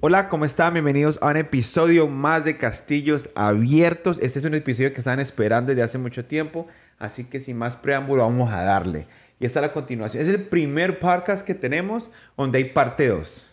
Hola, ¿cómo están? Bienvenidos a un episodio más de Castillos Abiertos. Este es un episodio que están esperando desde hace mucho tiempo, así que sin más preámbulo vamos a darle. Y esta es la continuación. Es el primer podcast que tenemos donde hay parte 2.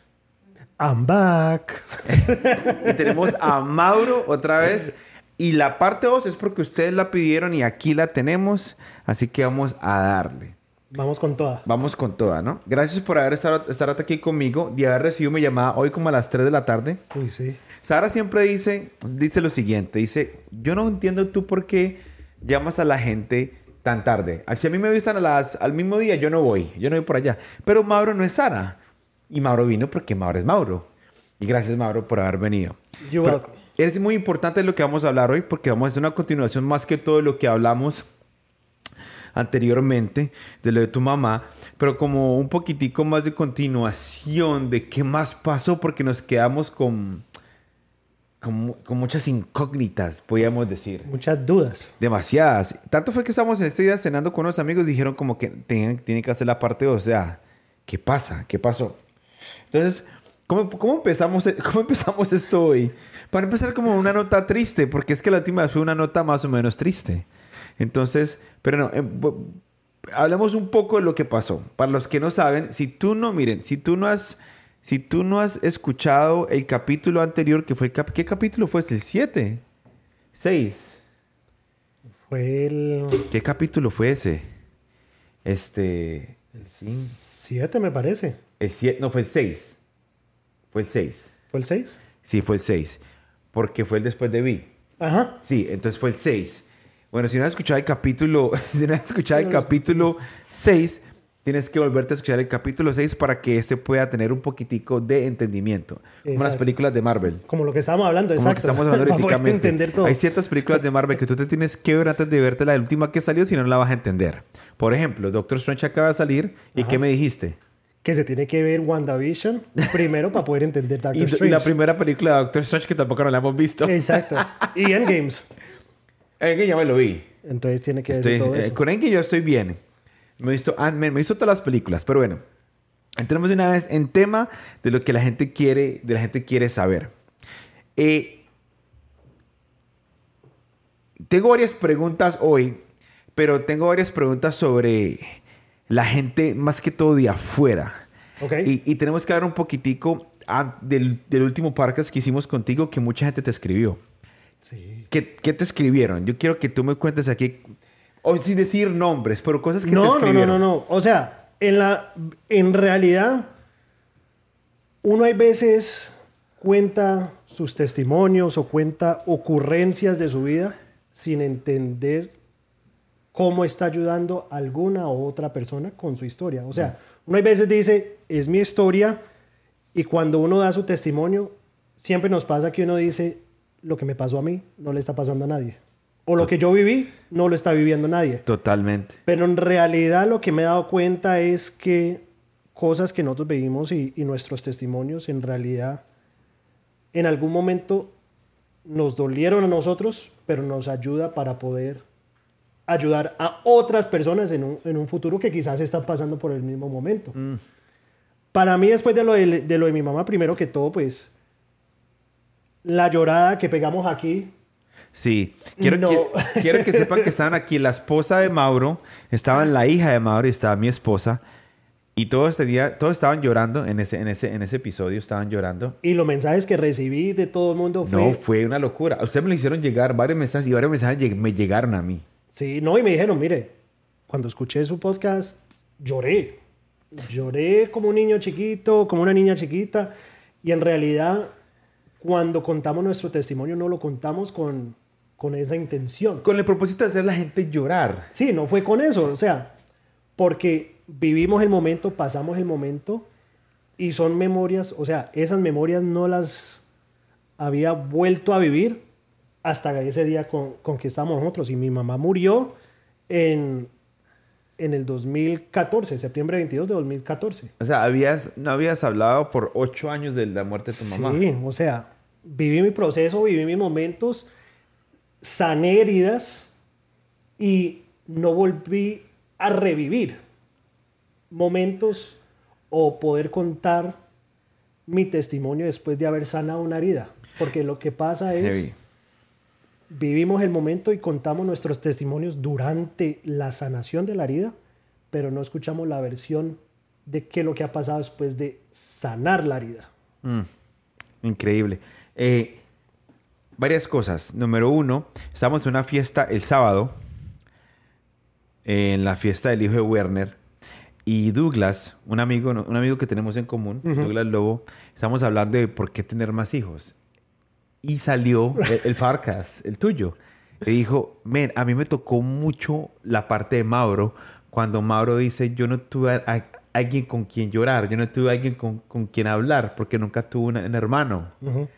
I'm back. y tenemos a Mauro otra vez. Y la parte 2 es porque ustedes la pidieron y aquí la tenemos, así que vamos a darle. Vamos con toda. Vamos con toda, ¿no? Gracias por haber estado estar aquí conmigo y haber recibido mi llamada hoy como a las 3 de la tarde. Uy, sí. Sara siempre dice, dice lo siguiente, dice, yo no entiendo tú por qué llamas a la gente tan tarde. Si a mí me avisan a las, al mismo día, yo no voy, yo no voy por allá. Pero Mauro no es Sara. Y Mauro vino porque Mauro es Mauro. Y gracias, Mauro, por haber venido. You're welcome. Es muy importante lo que vamos a hablar hoy porque vamos a hacer una continuación más que todo lo que hablamos anteriormente de lo de tu mamá, pero como un poquitico más de continuación de qué más pasó porque nos quedamos con, con, con muchas incógnitas, podríamos decir. Muchas dudas. Demasiadas. Tanto fue que estábamos en este día cenando con unos amigos y dijeron como que tienen, tienen que hacer la parte, o sea, ¿qué pasa? ¿Qué pasó? Entonces, ¿cómo, cómo, empezamos, ¿cómo empezamos esto hoy? Para empezar como una nota triste, porque es que la última vez fue una nota más o menos triste. Entonces, pero no, eh, hablemos un poco de lo que pasó. Para los que no saben, si tú no, miren, si tú no has, si tú no has escuchado el capítulo anterior, que fue, ¿qué capítulo fue? ¿El 7? ¿6? Fue el... ¿Qué capítulo fue ese? Este... El 7 me parece. El 7, no, fue el 6. Fue el 6. ¿Fue el 6? Sí, fue el 6. Porque fue el después de Vi. Ajá. Sí, entonces fue el 6. Bueno, si no has escuchado el capítulo, si no has escuchado el capítulo 6, tienes que volverte a escuchar el capítulo 6 para que este pueda tener un poquitico de entendimiento. Como Exacto. las películas de Marvel. Como lo que estábamos hablando, Como lo exacto. que estamos hablando entender todo. Hay ciertas películas de Marvel que tú te tienes que ver antes de verte la última que salió, si no, la vas a entender. Por ejemplo, Doctor Strange acaba de salir. ¿Y Ajá. qué me dijiste? Que se tiene que ver WandaVision primero para poder entender Doctor Y, y Strange. la primera película de Doctor Strange que tampoco no la hemos visto. Exacto. Y Endgames. Eh, que ya me lo vi. Entonces tiene que Estoy, decir todo eh, eso. con Endgame yo estoy bien. Me he visto Ant-Man, me he visto todas las películas, pero bueno. Entremos de una vez en tema de lo que la gente quiere, de la gente quiere saber. Eh, tengo varias preguntas hoy, pero tengo varias preguntas sobre la gente más que todo de afuera. Ok. Y, y tenemos que hablar un poquitico ah, del, del último podcast que hicimos contigo que mucha gente te escribió. Sí. ¿Qué, qué te escribieron? Yo quiero que tú me cuentes aquí, o sin decir nombres, pero cosas que te No, no, no, escribieron. no, no. O sea, en, la, en realidad, uno hay veces cuenta sus testimonios o cuenta ocurrencias de su vida sin entender cómo está ayudando a alguna u otra persona con su historia. O sea, uno hay veces dice, es mi historia, y cuando uno da su testimonio, siempre nos pasa que uno dice, lo que me pasó a mí no le está pasando a nadie. O lo que yo viví no lo está viviendo nadie. Totalmente. Pero en realidad lo que me he dado cuenta es que cosas que nosotros vivimos y, y nuestros testimonios en realidad en algún momento nos dolieron a nosotros, pero nos ayuda para poder ayudar a otras personas en un, en un futuro que quizás están pasando por el mismo momento. Para mí, después de lo de, de lo de mi mamá, primero que todo, pues la llorada que pegamos aquí, Sí. Quiero, No. quiero, quiero que sepan que estaban aquí la esposa de Mauro, estaban la hija de Mauro y estaba mi esposa. Y todos, tenía, todos estaban llorando en ese, en, ese, en ese episodio, estaban llorando. y los mensajes que recibí de todo el mundo fue... No, fue una locura. A usted me lo hicieron llegar varios mensajes y varios mensajes me llegaron a mí. Sí, no, y me dijeron, mire, cuando escuché su podcast, lloré. Lloré como un niño chiquito, como una niña chiquita. Y en realidad, cuando contamos nuestro testimonio, no lo contamos con, con esa intención. Con el propósito de hacer la gente llorar. Sí, no fue con eso. O sea, porque vivimos el momento, pasamos el momento y son memorias, o sea, esas memorias no las había vuelto a vivir hasta ese día con, con que estábamos nosotros. Y mi mamá murió en, en el 2014, septiembre 22 de 2014. O sea, habías, no habías hablado por ocho años de la muerte de tu mamá. Sí, o sea, viví mi proceso, viví mis momentos, sané heridas y no volví a revivir momentos o poder contar mi testimonio después de haber sanado una herida. Porque lo que pasa es, Heavy. vivimos el momento y contamos nuestros testimonios durante la sanación de la herida, pero no escuchamos la versión de qué es lo que ha pasado después de sanar la herida. Mm, increíble. Eh, varias cosas. Número uno, estamos en una fiesta el sábado, en la fiesta del hijo de Werner. Y Douglas, un amigo, un amigo que tenemos en común, Douglas Lobo, estamos hablando de por qué tener más hijos. Y salió el, el podcast, el tuyo. Le dijo, men, a mí me tocó mucho la parte de Mauro, cuando Mauro dice, yo no tuve a, a- alguien con quien llorar, yo no tuve alguien con, con quien hablar, porque nunca tuve un hermano. Ujú.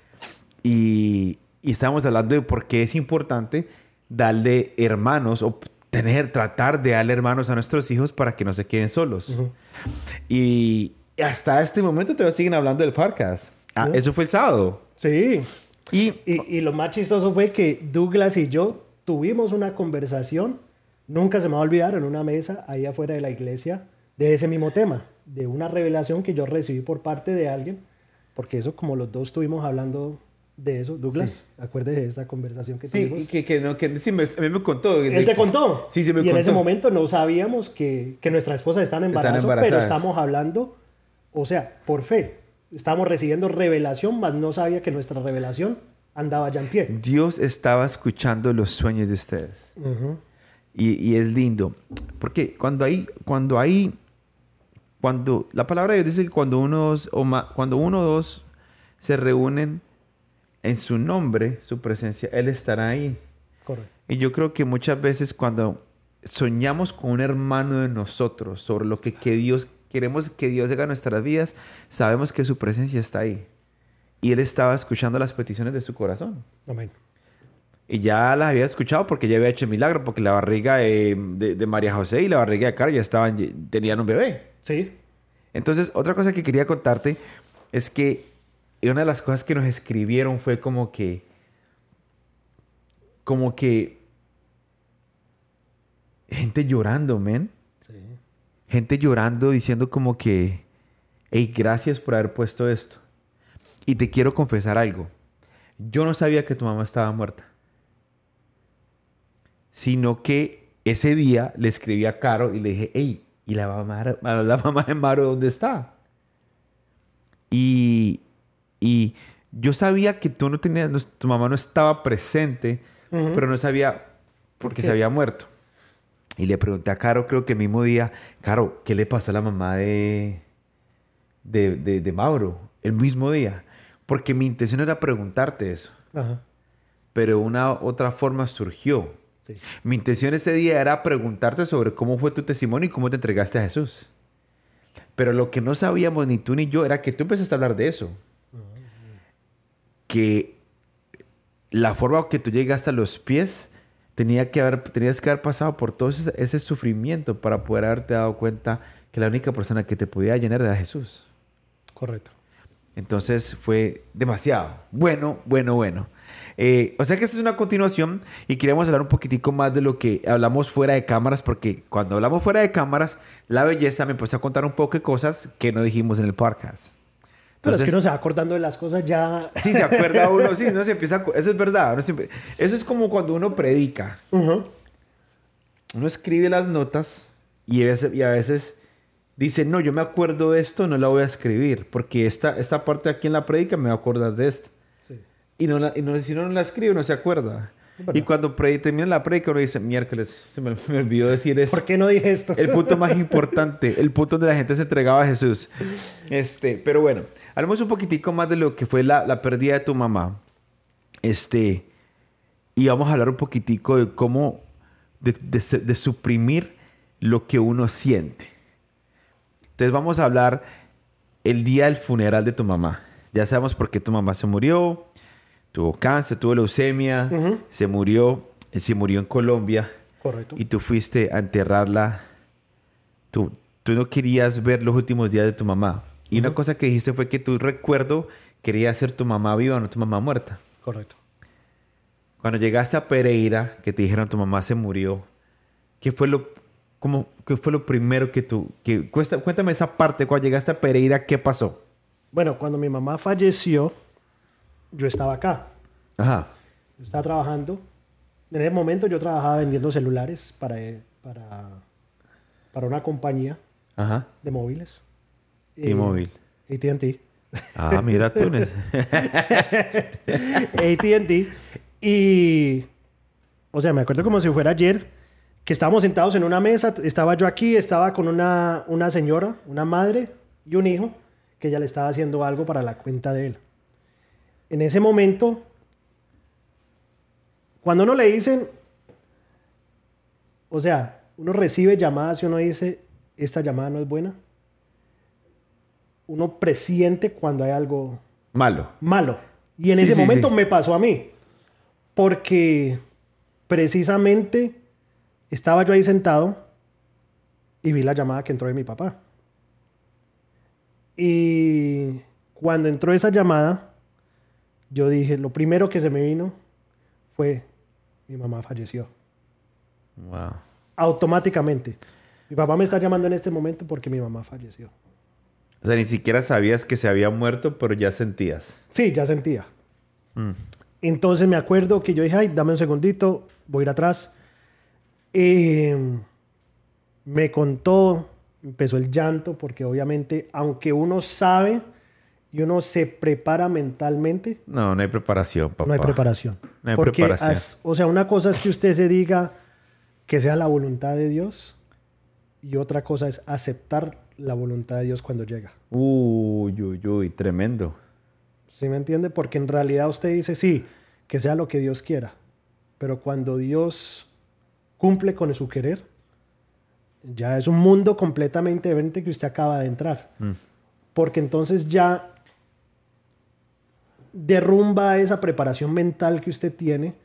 Y, y estábamos hablando de por qué es importante darle hermanos o tener, tratar de darle hermanos a nuestros hijos para que no se queden solos. Ujú. Y hasta este momento todavía siguen hablando del podcast. Ah, Sí. Eso fue el sábado. Sí. Y, Y, y lo más chistoso fue que Douglas y yo tuvimos una conversación, nunca se me va a olvidar, en una mesa ahí afuera de la iglesia, de ese mismo tema, de una revelación que yo recibí por parte de alguien, porque eso como los dos estuvimos hablando de eso, Douglas, acuérdese de esta conversación que sí, tuvimos. y que, que, no, que sí, me- a mí me contó. Él te contó. Sí, sí, me y en contó. ese momento no sabíamos que, que nuestra esposa está en embarazo, pero embarazadas. estamos hablando, o sea, por fe. Estamos recibiendo revelación, mas no sabía que nuestra revelación andaba ya en pie. Dios estaba escuchando los sueños de ustedes. Ujú. Y, y es lindo. Porque cuando hay, cuando hay, cuando la palabra de Dios dice que cuando uno, o ma- cuando uno o dos se reúnen en su nombre, su presencia, Él estará ahí. Correcto. Y yo creo que muchas veces cuando soñamos con un hermano de nosotros sobre lo que, que Dios, queremos que Dios haga en nuestras vidas, sabemos que su presencia está ahí. Y Él estaba escuchando las peticiones de su corazón. Amén. Y ya las había escuchado porque ya había hecho el milagro, porque la barriga de, de- de María José y la barriga de Cara ya estaban, tenían un bebé. Sí. Entonces, otra cosa que quería contarte es que una de las cosas que nos escribieron fue como que, como que, gente llorando, men. Sí. Gente llorando diciendo como que, hey, gracias por haber puesto esto. Y te quiero confesar algo. Yo no sabía que tu mamá estaba muerta. Sino que ese día le escribí a Caro y le dije, hey, ¿y la mamá, la mamá de Maro dónde está? Y, yo sabía que tú no tenías, no- tu mamá no estaba presente, pero no sabía por qué qué? se había muerto. Y le pregunté a Caro, creo que el mismo día, Caro, ¿qué le pasó a la mamá de, de, de, de Mauro? El mismo día. Porque mi intención era preguntarte eso, Ajá. pero una otra forma surgió. Sí. Mi intención ese día era preguntarte sobre cómo fue tu testimonio y cómo te entregaste a Jesús. Pero lo que no sabíamos ni tú ni yo era que tú empezaste a hablar de eso. Que la forma que tú llegaste a los pies tenía que haber, tenías que haber pasado por todo ese, ese sufrimiento para poder haberte dado cuenta que la única persona que te podía llenar era Jesús. Correcto. Entonces fue demasiado. Bueno, bueno, bueno. Eh, o sea que esta es una continuación y queríamos hablar un poquitico más de lo que hablamos fuera de cámaras, porque cuando hablamos fuera de cámaras, la belleza me empezó a contar un poco de cosas que no dijimos en el podcast. Pero es Entonces- que uno se va acordando de las cosas ya. Sí, se acuerda uno, sí, no se empieza a Eso es verdad. uno siempre- eso es como cuando uno predica. Uno escribe las notas y a veces, dice, no, yo me acuerdo de esto, no la voy a escribir, porque esta, esta parte aquí en la predica me va a acordar de esto. Sí. Y, no la- y no, si uno no la escribe, no se acuerda. Y cuando pre- termina la predica, uno dice, miércoles, se me, me olvidó decir eso. ¿Por qué no dije esto? El punto más importante, el punto donde la gente se entregaba a Jesús. Este, pero bueno, hablemos un poquitico más de lo que fue la, la pérdida de tu mamá. Este, y vamos a hablar un poquitico de cómo, de, de de suprimir lo que uno siente. Entonces vamos a hablar el día del funeral de tu mamá. Ya sabemos por qué tu mamá se murió, tuvo cáncer, tuvo leucemia, Ujú. se murió, eh, se murió en Colombia Correcto. y tú fuiste a enterrarla. Tú, tú no querías ver los últimos días de tu mamá. Y una cosa que dijiste fue que tu recuerdo quería ser tu mamá viva, no tu mamá muerta. Correcto. Cuando llegaste a Pereira, que te dijeron tu mamá se murió, ¿qué fue lo, cómo, qué fue lo primero que tú... Que, cuéntame esa parte, cuando llegaste a Pereira, ¿qué pasó? Bueno, cuando mi mamá falleció, yo estaba acá. Ajá. Yo estaba trabajando. En ese momento yo trabajaba vendiendo celulares para, para, para una compañía Ajá. de móviles. T-Mobile. Eh, AT&T. Ah, mira tú. AT&T. Y, o sea, me acuerdo como si fuera ayer, que estábamos sentados en una mesa, estaba yo aquí, estaba con una, una señora, una madre y un hijo, que ella le estaba haciendo algo para la cuenta de él. En ese momento, cuando uno le dicen, o sea, uno recibe llamadas y uno dice, esta llamada no es buena, uno presiente cuando hay algo Malo. malo. Y en Sí, ese sí, momento sí. me pasó a mí. Porque precisamente estaba yo ahí sentado y vi la llamada que entró de mi papá. Y cuando entró esa llamada, yo dije, lo primero que se me vino fue, mi mamá falleció. Wow. Automáticamente. Mi papá me está llamando en este momento porque mi mamá falleció. O sea, ni siquiera sabías que se había muerto, pero ya sentías. Sí, ya sentía. Mm. Entonces me acuerdo que yo dije, ay, dame un segundito, voy a ir atrás. Eh, me contó, empezó el llanto, porque obviamente, aunque uno sabe y uno se prepara mentalmente, No, no hay preparación, papá. no hay preparación. No hay porque, preparación. as- o sea, una cosa es que usted se diga que sea la voluntad de Dios y otra cosa es aceptar la voluntad de Dios cuando llega. Uy, uy, uy, tremendo. ¿Sí me entiende? Porque en realidad usted dice, sí, que sea lo que Dios quiera. Pero cuando Dios cumple con su querer, ya es un mundo completamente diferente que usted acaba de entrar. Mm. Porque entonces ya derrumba esa preparación mental que usted tiene,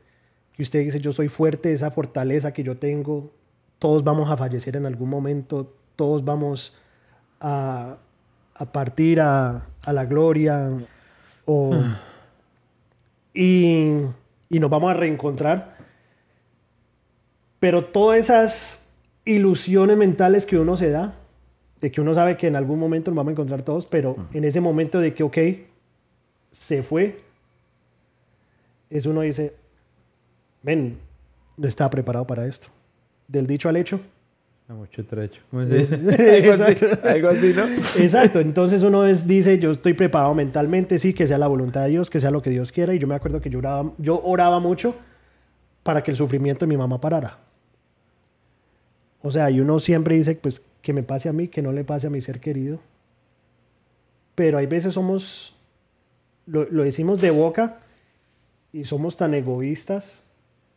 que usted dice, yo soy fuerte, esa fortaleza que yo tengo, todos vamos a fallecer en algún momento, todos vamos a, a partir a, a la gloria, o, y, y nos vamos a reencontrar. Pero todas esas ilusiones mentales que uno se da, de que uno sabe que en algún momento nos vamos a encontrar todos, pero en ese momento de que, ok, se fue, es uno dice, ven, no estaba preparado para esto. Del dicho al hecho. A mucho trecho. ¿Cómo se dice? algo, así, Exacto. algo así, ¿no? Exacto, entonces uno es- dice, yo estoy preparado mentalmente, sí, que sea la voluntad de Dios, que sea lo que Dios quiera. Y yo me acuerdo que yo oraba, yo oraba mucho para que el sufrimiento de mi mamá parara. O sea, y uno siempre dice, pues, que me pase a mí, que no le pase a mi ser querido. Pero hay veces somos, lo, lo decimos de boca y somos tan egoístas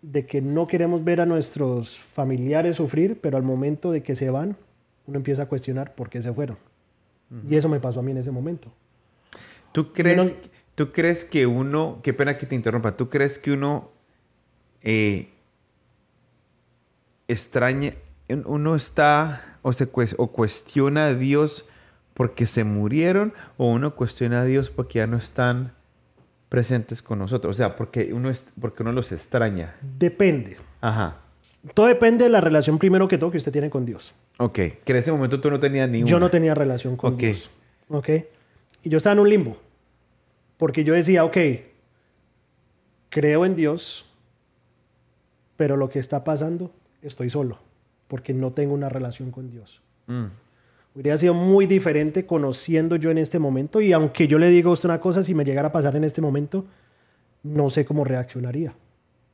de que no queremos ver a nuestros familiares sufrir, pero al momento de que se van, uno empieza a cuestionar por qué se fueron. Y eso me pasó a mí en ese momento. ¿Tú crees, ¿Tú crees que uno, qué pena que te interrumpa, ¿tú crees que uno eh, extraña, uno está o, se o cuestiona a Dios porque se murieron o uno cuestiona a Dios porque ya no están presentes con nosotros? O sea, porque uno, es, porque uno los extraña. Depende. Ajá. Todo depende de la relación primero que todo que usted tiene con Dios. Ok. Que en ese momento tú no tenías ni Yo no tenía relación con Ok. Dios. ¿Ok? Y yo estaba en un limbo. Porque yo decía, ok, creo en Dios, pero lo que está pasando, estoy solo. Porque no tengo una relación con Dios. Mm. Hubiera sido muy diferente conociendo yo en este momento. Y aunque yo le digo a usted una cosa, si me llegara a pasar en este momento, no sé cómo reaccionaría.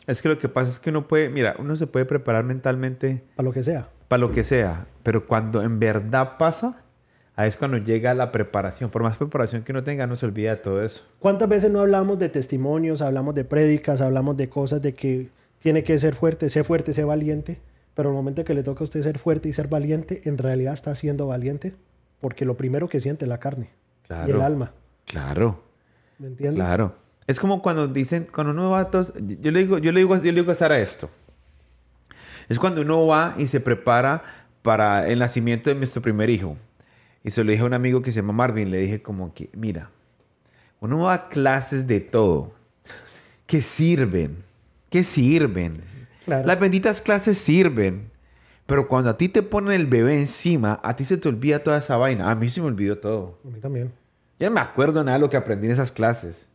Es que lo que pasa es que uno puede, mira, uno se puede preparar mentalmente Para lo que sea. para lo que sea, pero cuando en verdad pasa, ahí es cuando llega la preparación. Por más preparación que uno tenga, no se olvida de todo eso. ¿Cuántas veces no hablamos de testimonios, hablamos de prédicas, hablamos de cosas de que tiene que ser fuerte, sé fuerte, sé valiente? Pero el momento que le toca a usted ser fuerte y ser valiente, en realidad está siendo valiente porque lo primero que siente es la carne Claro. y el alma. Claro, ¿Me entiende? claro. Es como cuando dicen, cuando uno va a tos, yo le digo, yo le digo, yo le digo a Sara esto. Es cuando uno va y se prepara para el nacimiento de nuestro primer hijo. Y se lo dije a un amigo que se llama Marvin, le dije como que, mira, uno va a clases de todo, que sirven, que sirven. Claro. Las benditas clases sirven. Pero cuando a ti te ponen el bebé encima, a ti se te olvida toda esa vaina. A mí se me olvidó todo. A mí también. Yo no me acuerdo nada de lo que aprendí en esas clases.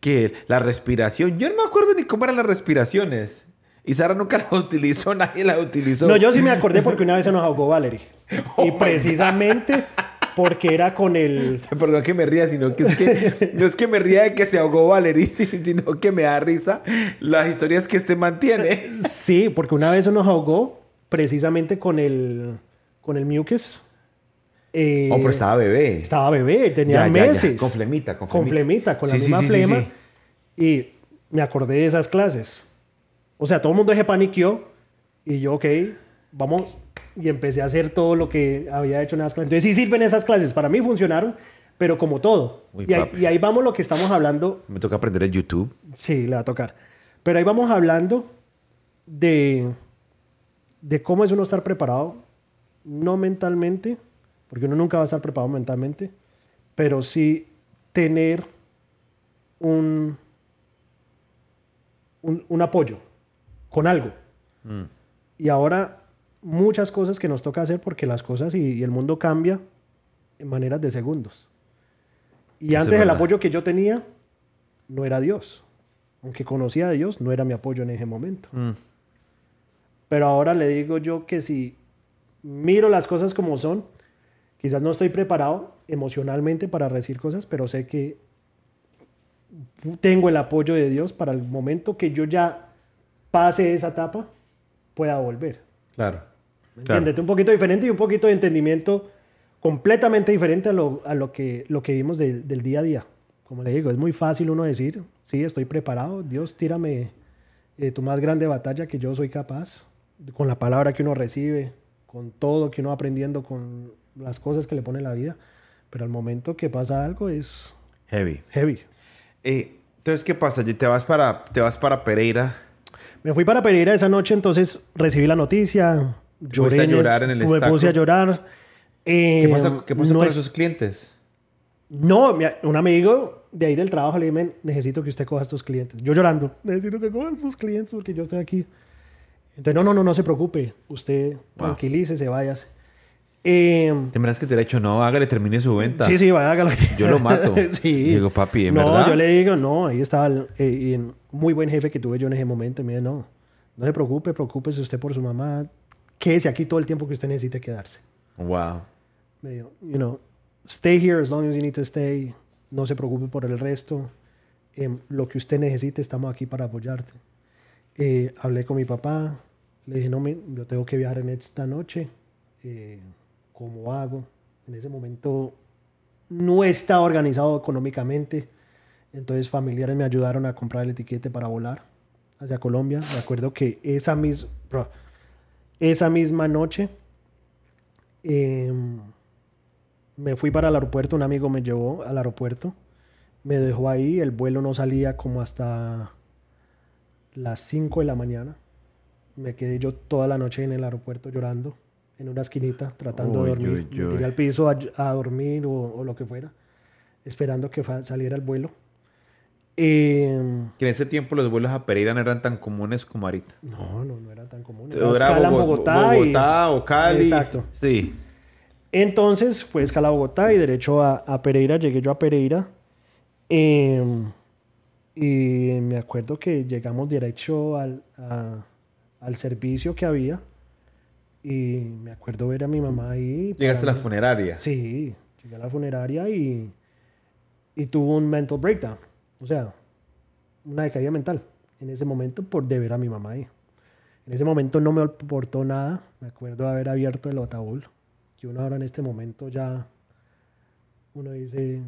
Que la respiración, yo no me acuerdo ni cómo eran las respiraciones. Y Sara nunca la utilizó, nadie la utilizó. No, yo sí me acordé porque una vez se nos ahogó Valerie. Oh y precisamente porque era con el... Perdón que me ría, sino que es que no es que me ría de que se ahogó Valerie, sino que me da risa las historias que este mantiene. Sí, porque una vez se nos ahogó precisamente con el, con el mucus. Eh, Oh, pero estaba bebé. Estaba bebé, tenía Ya, ya, ya. meses. Con flemita, con Con flemita. flemita, con Sí, la sí, misma sí, flema. Y me acordé de esas clases. O sea, todo el mundo se paniqueó. Y yo, ok, vamos. Y empecé a hacer todo lo que había hecho en esas clases. Entonces sí sirven esas clases. Para mí funcionaron, pero como todo. Uy, y, ahí, y ahí vamos lo que estamos hablando. Me toca aprender el YouTube. Sí, le va a tocar. Pero ahí vamos hablando de, de cómo es uno estar preparado, no mentalmente, porque uno nunca va a estar preparado mentalmente, pero sí tener un, un, un apoyo con algo. Y ahora muchas cosas que nos toca hacer porque las cosas y, y el mundo cambia en maneras de segundos. Y antes el verdad. apoyo que yo tenía no era Dios. Aunque conocía a Dios, no era mi apoyo en ese momento. Mm. Pero ahora le digo yo que si miro las cosas como son, quizás no estoy preparado emocionalmente para recibir cosas, pero sé que tengo el apoyo de Dios para el momento que yo ya pase esa etapa, pueda volver. Claro. ¿Me Claro. entiendes? Un poquito diferente y un poquito de entendimiento completamente diferente a lo, a lo, que, lo que vimos del, del día a día. Como le digo, es muy fácil uno decir, sí, estoy preparado, Dios, tírame eh, tu más grande batalla que yo soy capaz, con la palabra que uno recibe, con todo que uno va aprendiendo, con las cosas que le pone la vida. Pero al momento que pasa algo es Heavy. heavy. Eh, entonces, ¿qué pasa? Te vas para, te vas para Pereira. Me fui para Pereira esa noche, entonces recibí la noticia, lloré. a llorar en el Me puse a llorar. ¿Qué Eh, pasa, qué pasa no con es- esos clientes? No, un amigo de ahí del trabajo le dije, "Men, necesito que usted coja a estos clientes. Yo llorando, necesito que coja a estos clientes porque yo estoy aquí. Entonces, no, no, no, no se preocupe. Usted tranquilícese, váyase. Eh, Tendrás que te hubiera dicho, no, hágale, termine su venta. sí, sí, vaya, hágalo. Yo lo mato. sí. Digo, papi, ¿en no, verdad? yo le digo, no, ahí estaba el eh, y en- muy buen jefe que tuve yo en ese momento. Y me dice, no, no se preocupe, preocúpese usted por su mamá. Quédese aquí todo el tiempo que usted necesite quedarse. Wow. Me dijo, you know, stay here as long as you need to stay. No se preocupe por el resto. Em, lo que usted necesite, estamos aquí para apoyarte. Eh, hablé con mi papá. Le dije, no, mi- yo tengo que viajar en esta noche. Eh, ¿Cómo hago? En ese momento no estaba organizado económicamente. Entonces familiares me ayudaron a comprar el etiquete para volar hacia Colombia. Me acuerdo que esa, mis- bro, esa misma noche em, me fui para el aeropuerto, un amigo me llevó al aeropuerto, me dejó ahí, el vuelo no salía como hasta las 5 de la mañana. Me quedé yo toda la noche en el aeropuerto llorando, en una esquinita, tratando de dormir. Me tiré al piso a, a dormir o, o lo que fuera, esperando que fa- saliera el vuelo. Em, Que en ese tiempo los vuelos a Pereira no eran tan comunes como ahorita. no, no, no era tan común. Era escala en Bogotá, y- o Cali. Exacto. Sí. Entonces fue escala a Bogotá y derecho a, a Pereira. Llegué yo a Pereira. em, y me acuerdo que llegamos derecho al, a- al servicio que había. Y me acuerdo ver a mi mamá ahí. Llegaste a la funeraria. Sí, llegué a la funeraria y, y tuvo un mental breakdown. O sea, una decaída mental en ese momento por deber a mi mamá ahí. En ese momento no me aportó nada. Me acuerdo de haber abierto el ataúd. Y uno ahora en este momento ya, uno dice,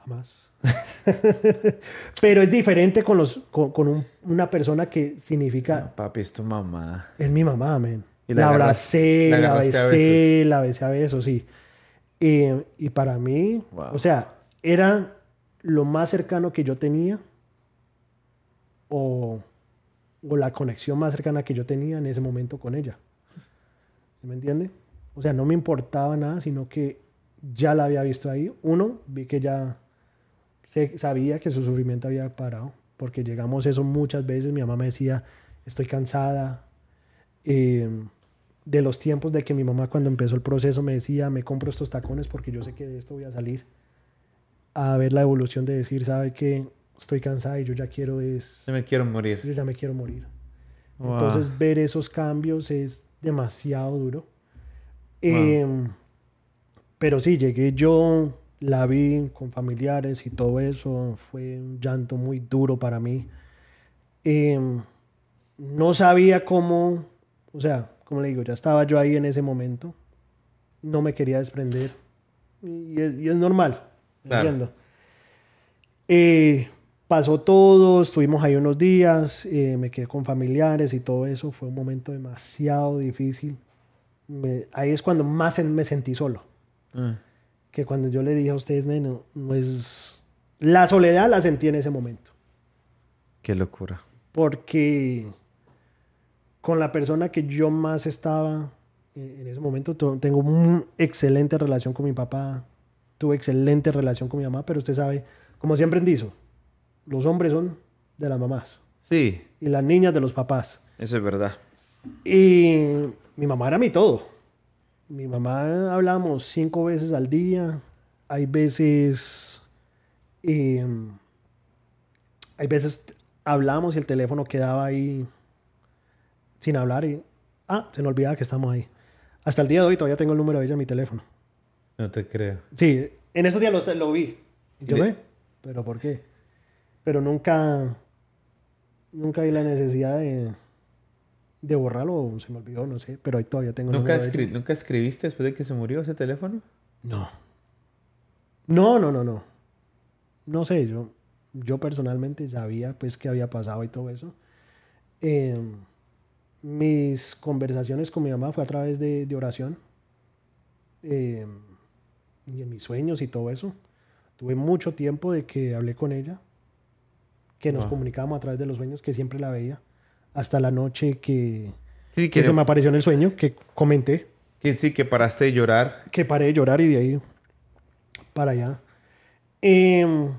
jamás. Pero es diferente con, los, con, con un- una persona que significa, No, papi, es tu mamá. es mi mamá, man. Y la La, abracé, la la, besé, la besé a besos, sí. Eh, y para mí, Wow. o sea, era lo más cercano que yo tenía o, o la conexión más cercana que yo tenía en ese momento con ella. ¿Sí me entiende? O sea, no me importaba nada, sino que ya la había visto ahí. Uno, vi que ya se, sabía que su sufrimiento había parado, porque llegamos eso muchas veces. Mi mamá me decía, estoy cansada. Eh, de los tiempos de que mi mamá cuando empezó el proceso me decía, me compro estos tacones porque yo sé que de esto voy a salir. A ver la evolución de decir, sabe que estoy cansada y yo ya quiero es, Yo me quiero morir. yo ya me quiero morir. Wow. Entonces ver esos cambios es demasiado duro. Em, pero sí, llegué yo, la vi con familiares y todo eso, fue un llanto muy duro para mí. Em, no sabía cómo, o sea, como le digo, ya estaba yo ahí en ese momento, no me quería desprender y es, y es normal, Claro. entiendo. Eh, pasó todo, estuvimos ahí unos días, eh, me quedé con familiares y todo eso. Fue un momento demasiado difícil. Me- ahí es cuando más me sentí solo. Mm. Que cuando yo le dije a ustedes, "Neno, no es... La soledad la sentí en ese momento. Qué locura. Porque con la persona que yo más estaba eh, en ese momento, to- tengo una excelente relación con mi papá, tuve excelente relación con mi mamá, pero usted sabe, como siempre dicho, los hombres son de las mamás Sí, y las niñas de los papás. eso es verdad. Y mi mamá era mi todo. Mi mamá hablábamos cinco veces al día. Hay veces. eh, hay veces hablamos y el teléfono quedaba ahí sin hablar y. Ah, se me olvidaba que estamos ahí. Hasta el día de hoy todavía tengo el número de ella en mi teléfono. No te creo. Sí, en esos días lo, lo vi. Yo ve, pero ¿por qué? Pero nunca, nunca vi la necesidad de, de borrarlo, o se me olvidó, no sé, pero ahí todavía tengo ¿Nunca, de escri- ¿Nunca escribiste después de que se murió ese teléfono? No. No, no, no, no. No sé, yo, yo personalmente sabía pues que había pasado y todo eso. Eh, mis conversaciones con mi mamá fue a través de, de oración. Eh, y en mis sueños y todo eso. Tuve mucho tiempo de que hablé con ella, que nos Wow. comunicábamos a través de los sueños, que siempre la veía, hasta la noche que, Sí, que que, se me apareció en el sueño, que comenté que sí, que paraste de llorar. que paré de llorar y de ahí para allá. Em,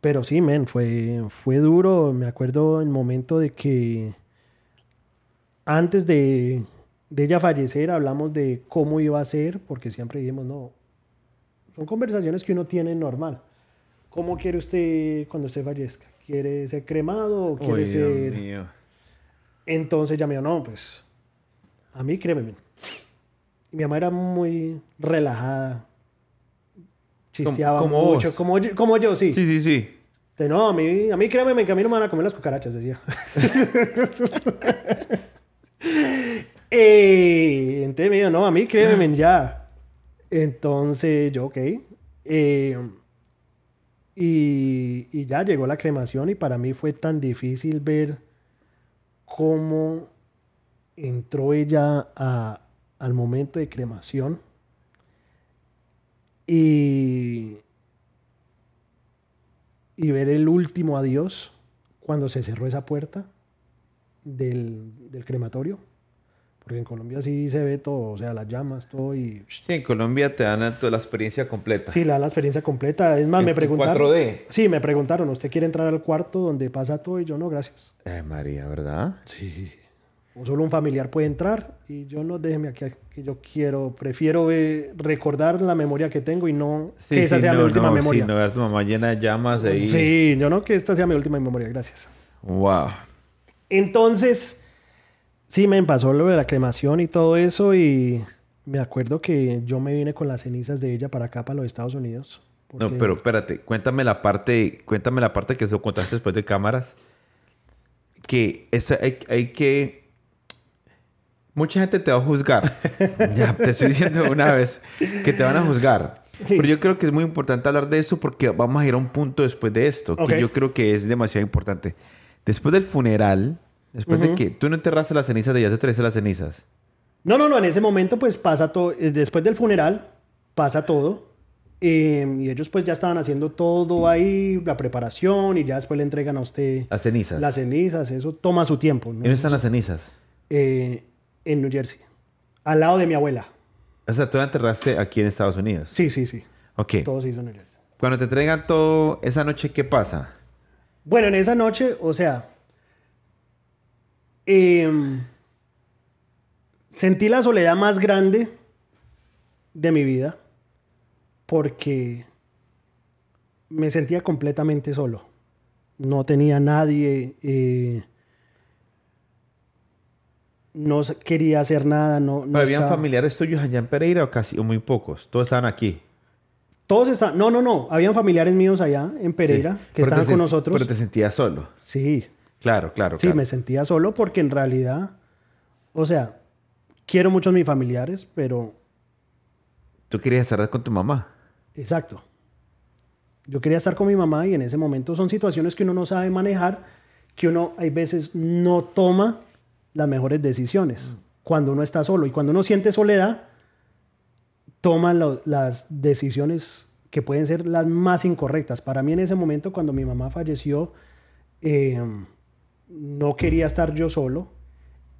pero sí, men, fue, fue duro. Me acuerdo el momento de que antes de, de ella fallecer hablamos de cómo iba a ser, porque siempre dijimos, no, son conversaciones que uno tiene normal. ¿Cómo quiere usted cuando usted fallezca? ¿Quiere ser cremado o quiere Uy, Dios ser...? mío. Entonces ya me dijo, no, pues a mí créeme. men". Y mi mamá era muy relajada. Chisteaba como mucho, vos. como yo, como yo, sí. Sí, sí, sí. No, a mí, a mí créeme, que a mí no me van a comer las cucarachas, decía. Eh, entonces me dijo, no, a mí créeme, ya. Entonces yo, ok. Eh, y, y ya llegó la cremación y para mí fue tan difícil ver cómo entró ella al momento de cremación. Y, y ver el último adiós cuando se cerró esa puerta del, del crematorio. Porque en Colombia sí se ve todo, o sea, las llamas, todo y... Sí, en Colombia te dan toda la experiencia completa. Sí, le dan la experiencia completa. Es más, En- me preguntaron... 4D. Sí, me preguntaron, ¿usted quiere entrar al cuarto donde pasa todo? Y yo, no, gracias. Eh, María, ¿verdad? Sí. O solo un familiar puede entrar y yo no, déjeme aquí, que yo quiero, prefiero eh, recordar la memoria que tengo y no Sí, que esa sí, sea mi no, última no, memoria. Sí, no ver a tu mamá llena de llamas ahí. Sí, yo no que esta sea mi última memoria, gracias. Wow. Entonces, sí, me pasó lo de la cremación y todo eso y me acuerdo que yo me vine con las cenizas de ella para acá, para los Estados Unidos. No, porque- pero espérate, cuéntame la parte, cuéntame la parte que eso contaste después de cámaras. Que esa, hay, hay que. Mucha gente te va a juzgar. ya, te estoy diciendo una vez que te van a juzgar. Sí. Pero yo creo que es muy importante hablar de eso porque vamos a ir a un punto después de esto, Ok. que yo creo que es demasiado importante. Después del funeral, después de Ujú. que tú no enterraste las cenizas de ella, tú traes las cenizas. No, no, no, en ese momento pues pasa todo, eh, después del funeral pasa todo eh, y ellos pues ya estaban haciendo todo ahí, la preparación y ya después le entregan a usted Las cenizas. las cenizas, eso toma su tiempo, ¿Y ¿no? dónde están las cenizas? Eh, en New Jersey, al lado de mi abuela. O sea, tú la enterraste aquí en Estados Unidos. Sí, sí, sí, Ok. todo se hizo en New Jersey. Cuando te entregan todo esa noche, ¿qué pasa? Bueno, en esa noche, o sea, em, sentí la soledad más grande de mi vida porque me sentía completamente solo. No tenía nadie. eh, no quería hacer nada. No, no ¿Pero habían estaba- familiares tuyos allá en Pereira o casi o muy pocos? Todos estaban aquí. Todos estaban. No, no, no. Habían familiares míos allá en Pereira Sí. que Pero estaban con nosotros. Pero te sentías solo. Sí, Claro, claro, sí, claro. me sentía solo porque en realidad, o sea, quiero mucho a mis familiares, pero Tú querías estar con tu mamá. Exacto. Yo quería estar con mi mamá y en ese momento son situaciones que uno no sabe manejar, que uno hay veces no toma las mejores decisiones cuando uno está solo y cuando uno siente soledad, toma lo- las decisiones que pueden ser las más incorrectas. Para mí en ese momento cuando mi mamá falleció, eh, no quería estar yo solo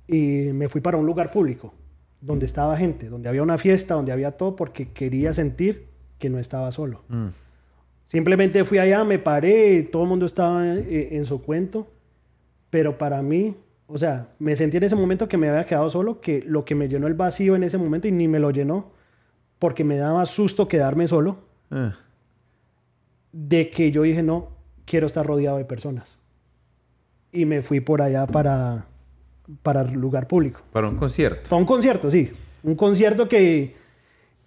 y me fui para un lugar público donde estaba gente, donde había una fiesta, donde había todo, porque quería sentir que no estaba solo. Mm. Simplemente fui allá, me paré, todo el mundo estaba eh, en su cuento, pero para mí, o sea, me sentí en ese momento que me había quedado solo, que lo que me llenó el vacío en ese momento y ni me lo llenó, porque me daba susto quedarme solo, Eh. de que yo dije, no, quiero estar rodeado de personas. Y me fui por allá para, para lugar público. Para un concierto. Para un concierto, sí. Un concierto que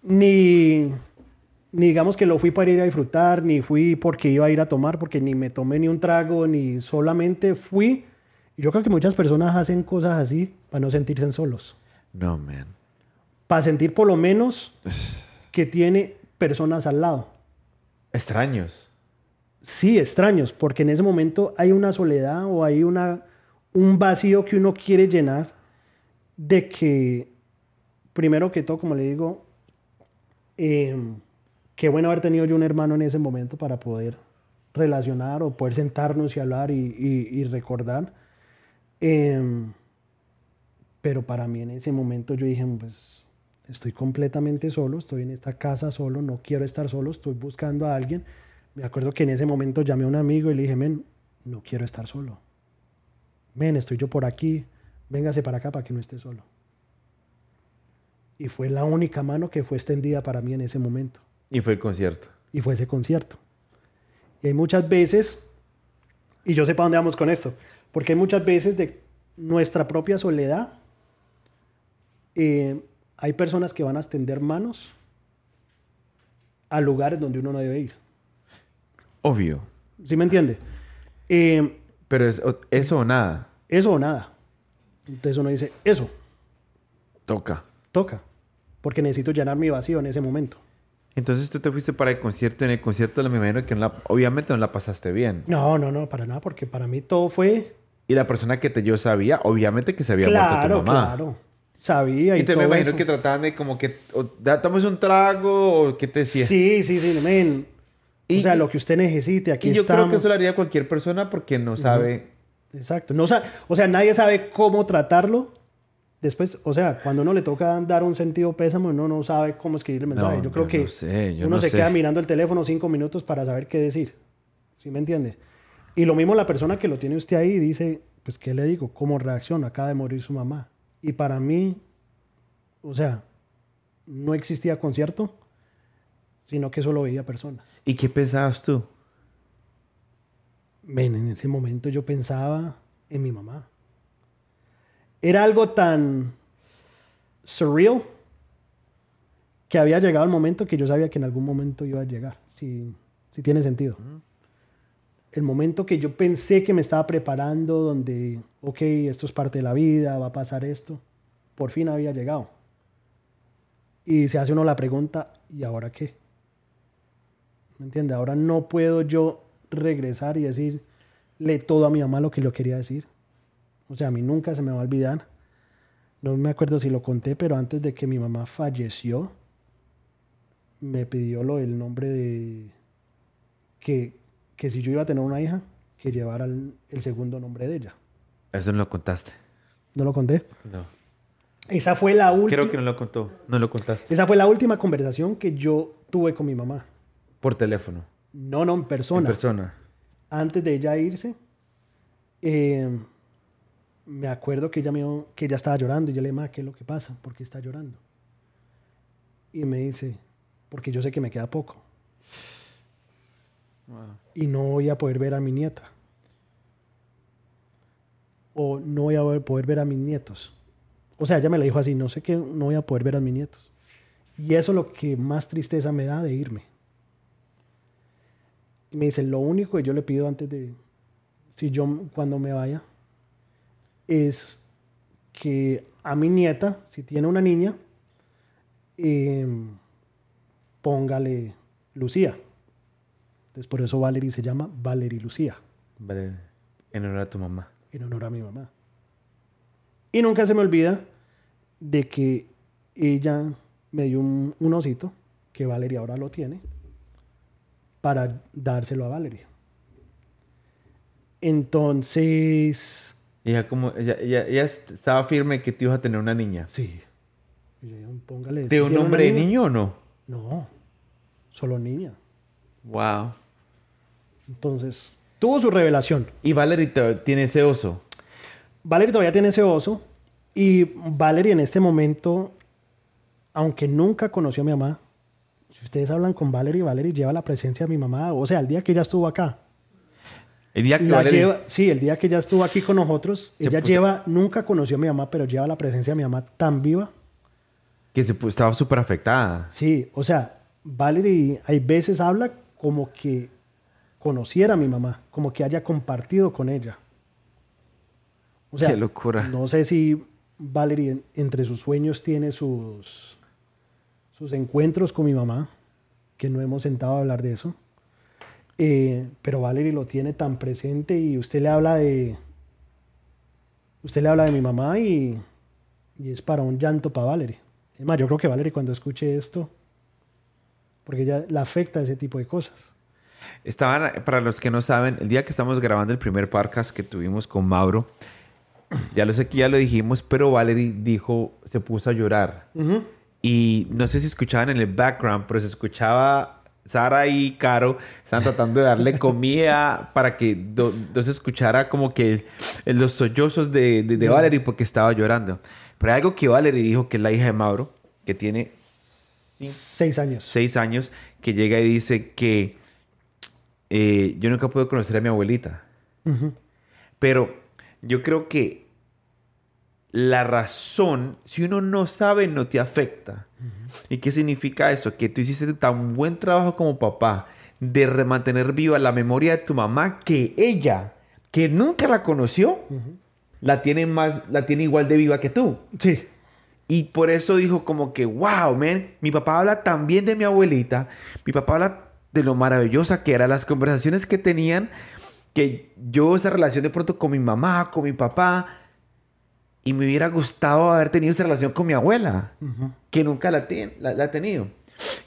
ni, ni digamos que lo fui para ir a disfrutar, ni fui porque iba a ir a tomar, porque ni me tomé ni un trago, ni solamente fui. Yo creo que muchas personas hacen cosas así para no sentirse solos. No, man. Para sentir por lo menos que tiene personas al lado. Extraños. Sí, extraños, porque en ese momento hay una soledad o hay una, un vacío que uno quiere llenar de que, primero que todo, como le digo, eh, qué bueno haber tenido yo un hermano en ese momento para poder relacionar o poder sentarnos y hablar y, recordar. Eh, pero para mí en ese momento yo dije, pues estoy completamente solo, estoy en esta casa solo, no quiero estar solo, estoy buscando a alguien. Me acuerdo que en ese momento llamé a un amigo y le dije, men, no quiero estar solo. Men, estoy yo por aquí, véngase para acá para que no esté solo. Y fue la única mano que fue extendida para mí en ese momento. Y fue el concierto. Y fue ese concierto. Y hay muchas veces, y yo sé para dónde vamos con esto, porque hay muchas veces de nuestra propia soledad, eh, hay personas que van a extender manos a lugares donde uno no debe ir. Obvio. ¿Sí me entiende? Eh, Pero es, eso o nada. eso o nada. Entonces uno dice, eso, Toca. toca. Porque necesito llenar mi vacío en ese momento. Entonces tú te fuiste para el concierto. En el concierto me imagino que no la- obviamente no la pasaste bien. No, no, no, para nada, porque para mí todo fue Y la persona que te yo sabía, obviamente que se había muerto claro, tu mamá. claro. Sabía y, Y te me todo imagino eso. que trataban de como que... O, "Da- ¿Tomas un trago o qué te decía? Sí, sí, sí, men. Y- o sea, lo que usted necesite, aquí y yo estamos. creo que eso lo haría cualquier persona porque no sabe... Exacto. No, o sea, nadie sabe cómo tratarlo. Después, o sea, cuando uno le toca dar un sentido pésamo, uno no sabe cómo escribir el mensaje. No, yo creo yo que no sé, yo uno no se sé. queda mirando el teléfono cinco minutos para saber qué decir. ¿Sí me entiende? Y lo mismo la persona que lo tiene usted ahí dice, pues, ¿qué le digo? ¿Cómo reacciona? Acaba de morir su mamá. Y para mí, o sea, no existía concierto, sino que solo veía personas. ¿Y qué pensabas tú? Men, en ese momento yo pensaba en mi mamá. Era algo tan surreal que había llegado el momento que yo sabía que en algún momento iba a llegar. Si, si tiene sentido. El momento que yo pensé que me estaba preparando, donde, ok, esto es parte de la vida, va a pasar esto, por fin había llegado. Y se hace uno la pregunta, ¿y ahora qué? ¿Me entiende? Ahora no puedo yo regresar y decirle todo a mi mamá lo que yo quería decir. O sea, a mí nunca se me va a olvidar. No me acuerdo si lo conté, pero antes de que mi mamá falleció, me pidió lo del nombre de... Que, que si yo iba a tener una hija, que llevara el, el segundo nombre de ella. Eso no lo contaste. ¿No lo conté? No. Esa fue la última... Creo que no lo contó. No lo contaste. Esa fue la última conversación que yo tuve con mi mamá. Por teléfono. No, no, en persona. En persona. antes de ella irse, eh, me acuerdo que ella, me, que ella estaba llorando y yo le dije, "Ma, ¿qué es lo que pasa? ¿Por qué está llorando? Y me dice, porque yo sé que me queda poco. y no voy a poder ver a mi nieta. O no voy a poder ver a mis nietos. O sea, ella me la dijo así, no sé qué, no voy a poder ver a mis nietos. Y eso es lo que más tristeza me da de irme. Y me dice, lo único que yo le pido antes de, si yo cuando me vaya, es que a mi nieta, si tiene una niña, em, póngale Lucía. Entonces por eso Valerie se llama Valerie Lucía. En honor a tu mamá. En honor a mi mamá. Y nunca se me olvida de que ella me dio un, un osito, que Valerie ahora lo tiene, para dárselo a Valerie. Entonces, Ella como, ella, ella, ella estaba firme que te ibas a tener una niña. sí. Póngale. ¿De un nombre de niño o no? No, solo niña. Wow. Entonces, tuvo su revelación. Y Valerie tiene ese oso. Valerie todavía tiene ese oso. Y Valerie en este momento, aunque nunca conoció a mi mamá, si ustedes hablan con Valerie, Valerie lleva la presencia de mi mamá. O sea, el día que ella estuvo acá. El día que la Valerie... lleva- sí, el día que ella estuvo aquí con nosotros, Se ella puso- lleva, nunca conoció a mi mamá, pero lleva la presencia de mi mamá tan viva. Que se, estaba súper afectada. Sí, o sea, Valerie hay veces habla como que conociera a mi mamá, como que haya compartido con ella. O sea, Qué locura. no sé si Valerie en- entre sus sueños tiene sus, sus encuentros con mi mamá, que no hemos sentado a hablar de eso. Eh, pero Valerie lo tiene tan presente y usted le habla de... Usted le habla de mi mamá y, y es para un llanto para Valerie. Es más, yo creo que Valerie cuando escuche esto, porque ya la afecta ese tipo de cosas. Estaban, para los que no saben, el día que estamos grabando el primer podcast que tuvimos con Mauro, ya lo sé que ya lo dijimos, pero Valerie dijo, se puso a llorar. Y no sé si escuchaban en el background, pero se escuchaba Sara y Caro estaban tratando de darle comida para que do- no se escuchara como que los sollozos de, de, de Valerie porque estaba llorando. Pero hay algo que Valerie dijo, que es la hija de Mauro, que tiene Seis años. seis años, que llega y dice que eh, yo nunca pude conocer a mi abuelita. Pero yo creo que la razón, si uno no sabe, no te afecta. ¿Y qué significa eso? Que tú hiciste tan buen trabajo como papá de mantener viva la memoria de tu mamá que ella, que nunca la conoció, la tiene más, la tiene igual de viva que tú. Sí. Y por eso dijo como que, wow, man, mi papá habla también de mi abuelita, mi papá habla de lo maravillosa que eran las conversaciones que tenían, que yo esa relación de pronto con mi mamá, con mi papá, y me hubiera gustado haber tenido esa relación con mi abuela, que nunca la, tien- la, la ha tenido.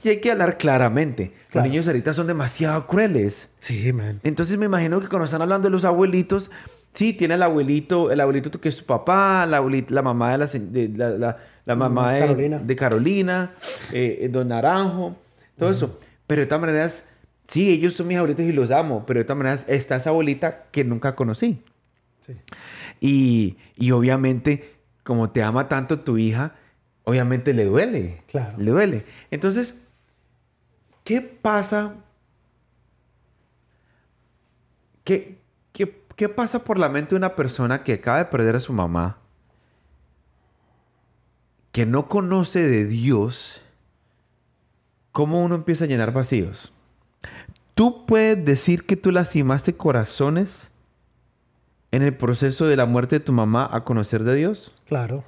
Y hay que hablar claramente. Claro. Los niños ahorita son demasiado crueles. Sí, man. Entonces me imagino que cuando están hablando de los abuelitos, sí, tiene el abuelito, el abuelito que es su papá, la, abuelita, la mamá de la, de- la, la- la mamá de Carolina. de Carolina, eh, eh, Don Naranjo, todo eso. Pero de todas maneras, sí, ellos son mis abuelitos y los amo, pero de todas maneras está esa abuelita que nunca conocí. Sí. Y, y obviamente, como te ama tanto tu hija, obviamente le duele. Claro. Le duele. Entonces, ¿qué pasa? ¿Qué, qué, qué pasa por la mente de una persona que acaba de perder a su mamá? Que no conoce de Dios. ¿Cómo uno empieza a llenar vacíos? ¿Tú puedes decir que tú lastimaste corazones en el proceso de la muerte de tu mamá a conocer de Dios? Claro.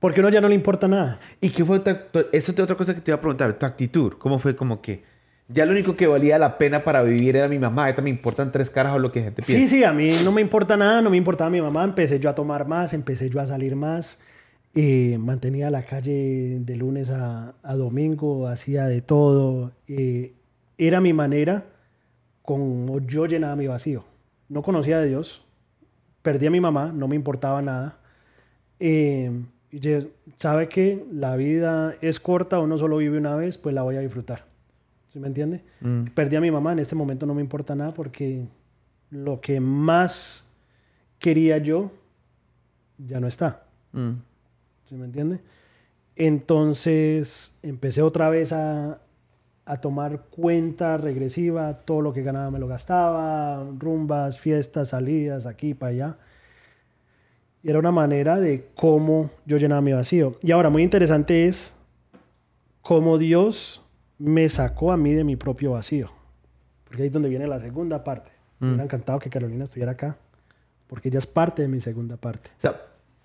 Porque uno ya no le importa nada. ¿Y qué fue? Esa es otra cosa que te iba a preguntar. Tu actitud. ¿Cómo fue? Como que ya lo único que valía la pena para vivir era mi mamá. Ahorita me importan tres caras o lo que gente Sí, piensa. sí, a mí no me importa nada, no me importaba mi mamá. Empecé yo a tomar más, empecé yo a salir más. eh, mantenía la calle de lunes a, a domingo, hacía de todo. eh, era mi manera como yo llenaba mi vacío. No conocía a Dios, perdí a mi mamá, no me importaba nada. Eh, ¿Sabe que la vida es corta, uno solo vive una vez? Pues la voy a disfrutar. ¿Sí me entiende? Mm. Perdí a mi mamá, en este momento no me importa nada porque lo que más quería yo ya no está. Mm. ¿Sí me entiende? Entonces empecé otra vez a, a tomar cuenta regresiva, todo lo que ganaba me lo gastaba, rumbas, fiestas, salidas, aquí para allá. Y era una manera de cómo yo llenaba mi vacío. Y ahora, muy interesante es cómo Dios me sacó a mí de mi propio vacío. Porque ahí es donde viene la segunda parte. Me hubiera encantado que Carolina estuviera acá, porque ella es parte de mi segunda parte. O sea,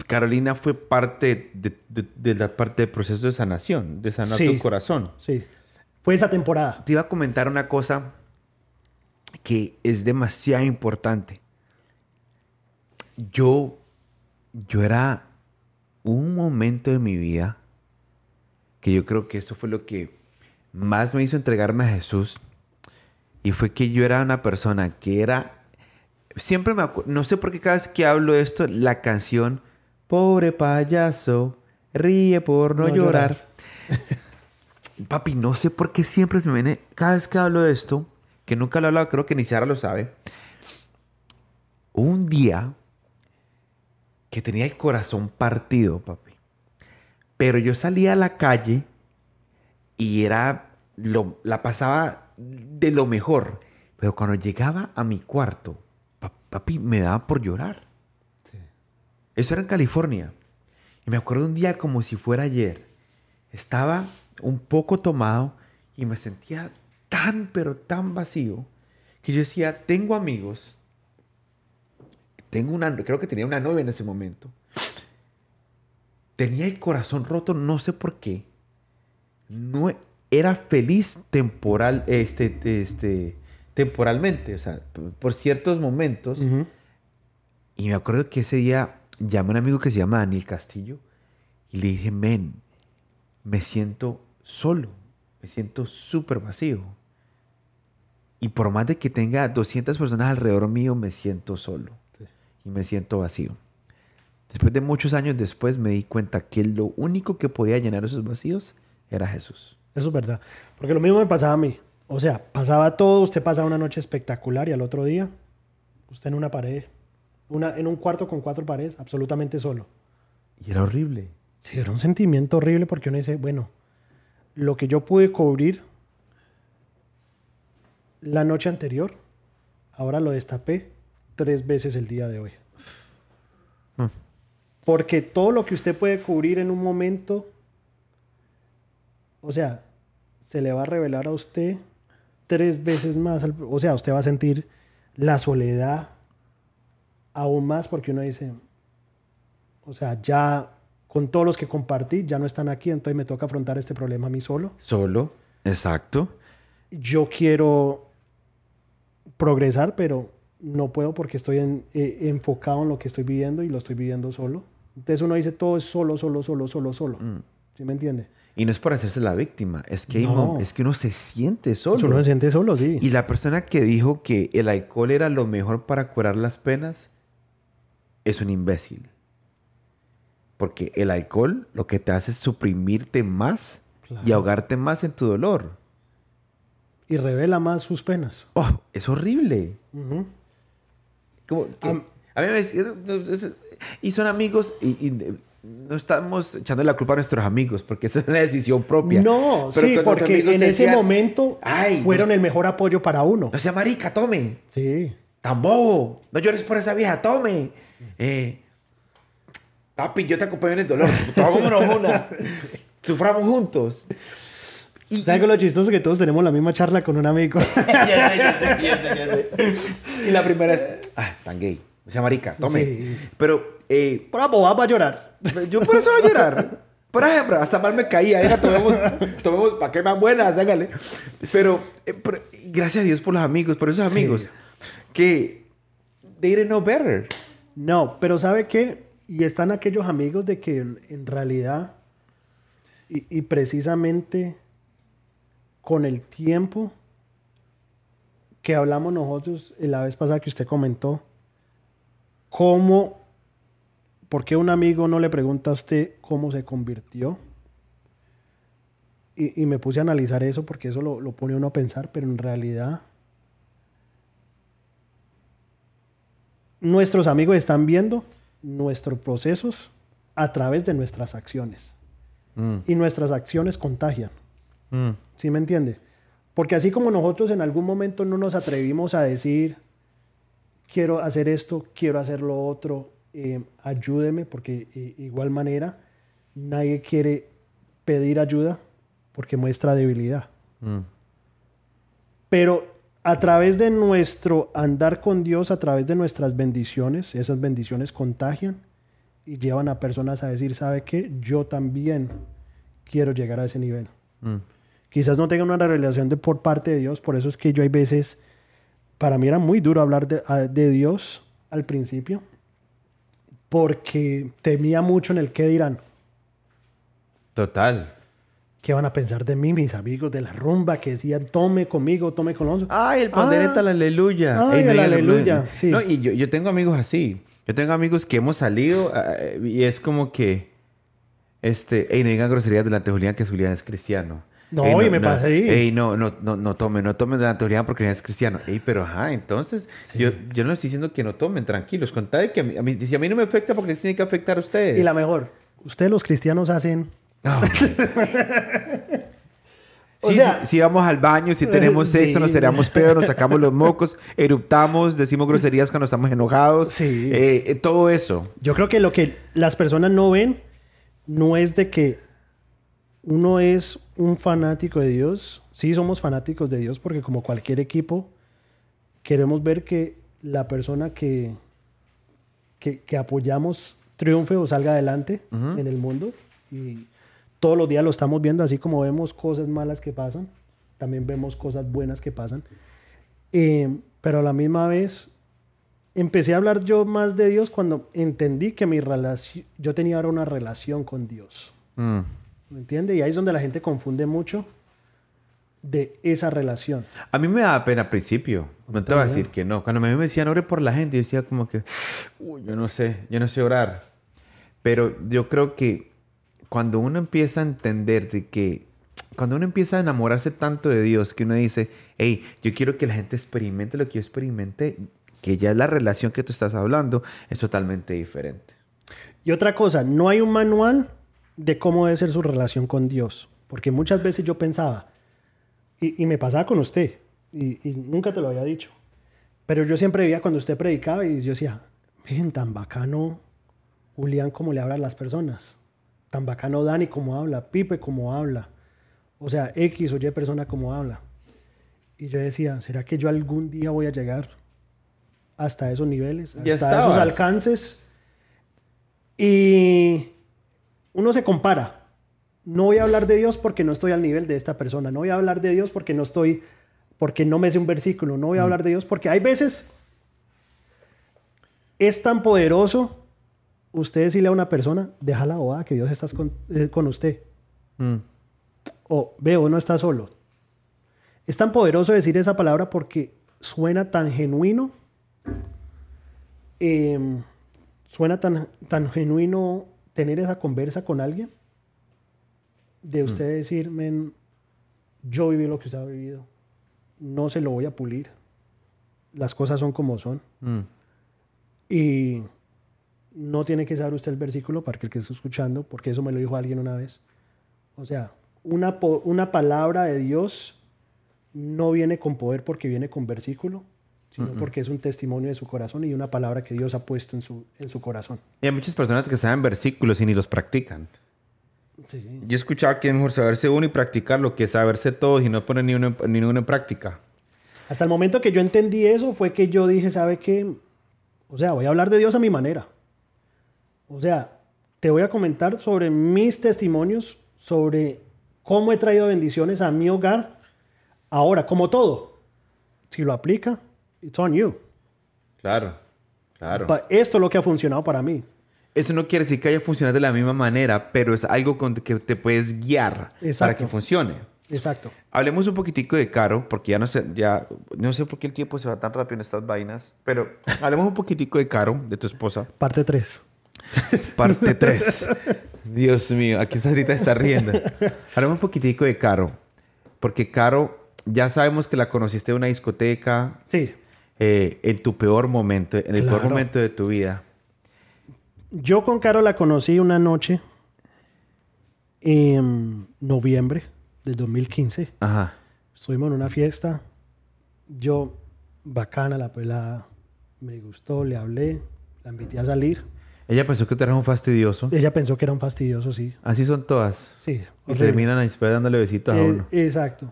Carolina fue parte de, de- de la parte del proceso de sanación, de sanar Sí. tu corazón. Sí. Fue esa temporada. Te iba a comentar una cosa que es demasiado importante. Yo, yo era un momento de mi vida que yo creo que eso fue lo que más me hizo entregarme a Jesús. Y fue que yo era una persona que era... Siempre me acuerdo, no sé por qué cada vez que hablo de esto, la canción, pobre payaso, ríe por no, No llorar. llorar. Papi, no sé por qué siempre se me viene, cada vez que hablo de esto, que nunca lo he hablado, creo que ni Sara lo sabe. Un día que tenía el corazón partido, papi. Pero yo salía a la calle y era lo, la pasaba de lo mejor. Pero cuando llegaba a mi cuarto, pa- papi, me daba por llorar. Eso era en California. Y me acuerdo un día como si fuera ayer. Estaba un poco tomado y me sentía tan, pero tan vacío que yo decía, tengo amigos. Tengo una, creo que tenía una novia en ese momento. Tenía el corazón roto, no sé por qué. No era feliz temporal, este, este, temporalmente, o sea, por ciertos momentos. Y me acuerdo que ese día llamé a un amigo que se llama Daniel Castillo y le dije, men, me siento solo, me siento súper vacío. Y por más de que tenga 200 personas alrededor mío, me siento solo Sí. y me siento vacío. Después de muchos años después me di cuenta que lo único que podía llenar esos vacíos era Jesús. Eso es verdad. Porque lo mismo me pasaba a mí. O sea, pasaba todo, usted pasaba una noche espectacular y al otro día, usted en una pared, una, en un cuarto con cuatro paredes, absolutamente solo. Y era horrible. Sí, era un sentimiento horrible porque uno dice, bueno, lo que yo pude cubrir la noche anterior, ahora lo destapé tres veces el día de hoy. Porque todo lo que usted puede cubrir en un momento, o sea, se le va a revelar a usted tres veces más. o sea, usted va a sentir la soledad aún más porque uno dice, o sea, ya con todos los que compartí, ya no están aquí, entonces me toca afrontar este problema a mí solo. Solo, exacto. Yo quiero progresar, pero no puedo porque estoy en- eh, enfocado en lo que estoy viviendo y lo estoy viviendo solo. Entonces uno dice todo es solo, solo, solo, solo, solo. Mm. ¿Sí me entiende? Y no es por hacerse la víctima, es que, No. es que uno se siente solo. Uno se siente solo, sí. Y la persona que dijo que el alcohol era lo mejor para curar las penas es un imbécil. Porque el alcohol lo que te hace es suprimirte más y ahogarte más en tu dolor. Y revela más sus penas. Oh, es horrible. Ujú. Como que- Am- a mí me decía- y son amigos y, y, eh, no estamos echando la culpa a nuestros amigos porque esa es una decisión propia. No, Pero sí, porque en ese decían, momento "Ay, fueron no- el mejor apoyo para uno. No sea marica, tome. Sí. Tan bobo. No llores por esa vieja, tome. Eh, papi, yo te acompaño en el dolor. Tomémonos una. Suframos juntos. Y, ¿Sabes lo chistoso? Que todos tenemos la misma charla con un amigo. y la primera es, ah, tan gay. O sea, marica, tome. Sí. Pero eh, Por abogado va a llorar. yo por eso voy a llorar. Por ejemplo, hasta mal me caía. Venga, tomemos, tomemos para que más buenas, hágale. Pero, eh, pero, gracias a Dios por los amigos, por esos amigos. Que they didn't know better. No, pero ¿sabe qué? Y están aquellos amigos de que en, realidad, y, y precisamente con el tiempo que hablamos nosotros eh, la vez pasada que usted comentó, cómo, ¿por qué un amigo no le pregunta a usted cómo se convirtió? Y, y me puse a analizar eso porque eso lo, lo pone uno a pensar, pero en realidad nuestros amigos están viendo nuestros procesos a través de nuestras acciones. Mm, Y nuestras acciones contagian. mm. ¿Sí me entiende? Porque así como nosotros en algún momento no nos atrevimos a decir, quiero hacer esto, quiero hacer lo otro, eh, ayúdeme, porque eh, igual manera nadie quiere pedir ayuda porque muestra debilidad. Mm. Pero a través de nuestro andar con Dios, a través de nuestras bendiciones, esas bendiciones contagian y llevan a personas a decir, ¿sabe qué? Yo también quiero llegar a ese nivel. Mm. Quizás no tenga una revelación de por parte de Dios, por eso es que yo hay veces, para mí era muy duro hablar de, de Dios al principio, porque temía mucho en el qué dirán. Total. ¿Qué van a pensar de mí, mis amigos de la rumba que decían, tome conmigo, tome con Alonso? Ay, el pandereta, Ah. la aleluya. Ay, el digan- aleluya, sí. No, y yo, yo tengo amigos así. Yo tengo amigos que hemos salido eh, y es como que, este, ey, no digan groserías delante de Julián, que Julián es cristiano. No, Ey, y me pasé ahí. Ey, no, no, no, no tomen, no tomen delante de Julián porque Julián es cristiano. Ey, pero ajá, entonces, yo, yo no estoy diciendo que no tomen, tranquilos. Con tal de que a mí, a mí- si a mí no me afecta, porque les tiene que afectar a ustedes. Y la mejor, ustedes los cristianos hacen... Ah, O Sí, sea- sí, sí vamos al baño, si tenemos sexo, Sí. nos tiramos pedo, nos sacamos los mocos, eruptamos, decimos groserías cuando estamos enojados. Sí. Eh, eh, todo eso. Yo creo que lo que las personas no ven no es de que uno es un fanático de Dios. Sí, somos fanáticos de Dios porque como cualquier equipo queremos ver que la persona que, que, que apoyamos triunfe o salga adelante en el mundo. Y todos los días lo estamos viendo, así como vemos cosas malas que pasan, también vemos cosas buenas que pasan. Eh, pero a la misma vez empecé a hablar yo más de Dios cuando entendí que mi relación, yo tenía ahora una relación con Dios. Mm. ¿Me entiende? Y ahí es donde la gente confunde mucho de esa relación. A mí me daba pena al principio. No te voy a decir que no. Cuando me decían ore por la gente, yo decía como que, uy, yo no sé, yo no sé orar. Pero yo creo que cuando uno empieza a entender de que, cuando uno empieza a enamorarse tanto de Dios, que uno dice, hey, yo quiero que la gente experimente lo que yo experimenté, que ya la relación que tú estás hablando, es totalmente diferente. Y otra cosa, no hay un manual de cómo debe ser su relación con Dios. Porque muchas veces yo pensaba, y, me pasaba con usted, y, y nunca te lo había dicho, pero yo siempre veía cuando usted predicaba y yo decía, ven, tan bacano Julián cómo le habla a las personas, tan bacano Dani cómo habla, Pipe cómo habla, o sea, X o Y persona cómo habla. Y yo decía, ¿será que yo algún día voy a llegar hasta esos niveles, hasta esos alcances? Y uno se compara. No voy a hablar de Dios porque no estoy al nivel de esta persona. No voy a hablar de Dios porque no estoy, porque no me sé un versículo. No voy a hablar de Dios porque hay veces es tan poderoso. Usted decirle a una persona, déjala boda que Dios está con, eh, con usted. Mm. O veo, no está solo. Es tan poderoso decir esa palabra porque suena tan genuino. em, suena tan, tan genuino tener esa conversa con alguien. De usted decir, men, yo viví lo que usted ha vivido. No se lo voy a pulir. Las cosas son como son. Mm. Y no tiene que saber usted el versículo para que el que está escuchando, porque eso me lo dijo alguien una vez. O sea, una, una palabra de Dios no viene con poder porque viene con versículo, sino porque es un testimonio de su corazón y una palabra que Dios ha puesto en su, en su corazón. Y hay muchas personas que saben versículos y ni los practican. Sí. Yo he escuchado que es mejor saberse uno y practicarlo que saberse todos y no poner ni uno, ni uno en práctica. Hasta el momento que yo entendí eso fue que yo dije, ¿sabe qué? O sea, voy a hablar de Dios a mi manera. O sea, te voy a comentar sobre mis testimonios, sobre cómo he traído bendiciones a mi hogar. Ahora, como todo, si lo aplica, it's on you. Claro, claro. Pa- Esto es lo que ha funcionado para mí. Eso no quiere decir que haya funcionado de la misma manera, pero es algo con que te puedes guiar para Exacto. que funcione. Exacto. Hablemos un poquitico de Caro, porque ya no sé, ya no sé por qué el tiempo se va tan rápido en estas vainas, pero hablemos un poquitico de Caro, de tu esposa. Parte 3. Parte 3. Dios mío, aquí ahorita está riendo. Hablemos un poquitico de Caro, porque Caro, ya sabemos que la conociste en una discoteca, Sí. eh, en tu peor momento, en el peor momento de tu vida. Yo con Caro la conocí una noche en noviembre del 2015. Ajá. Estuvimos en una fiesta. Yo, bacana la pelada. Me gustó, le hablé, la invité a salir. Ella pensó que tú eras un fastidioso. Ella pensó que era un fastidioso, sí. Así son todas. Sí, Y horrible. terminan ahí después dándole besitos a Eh, uno. exacto.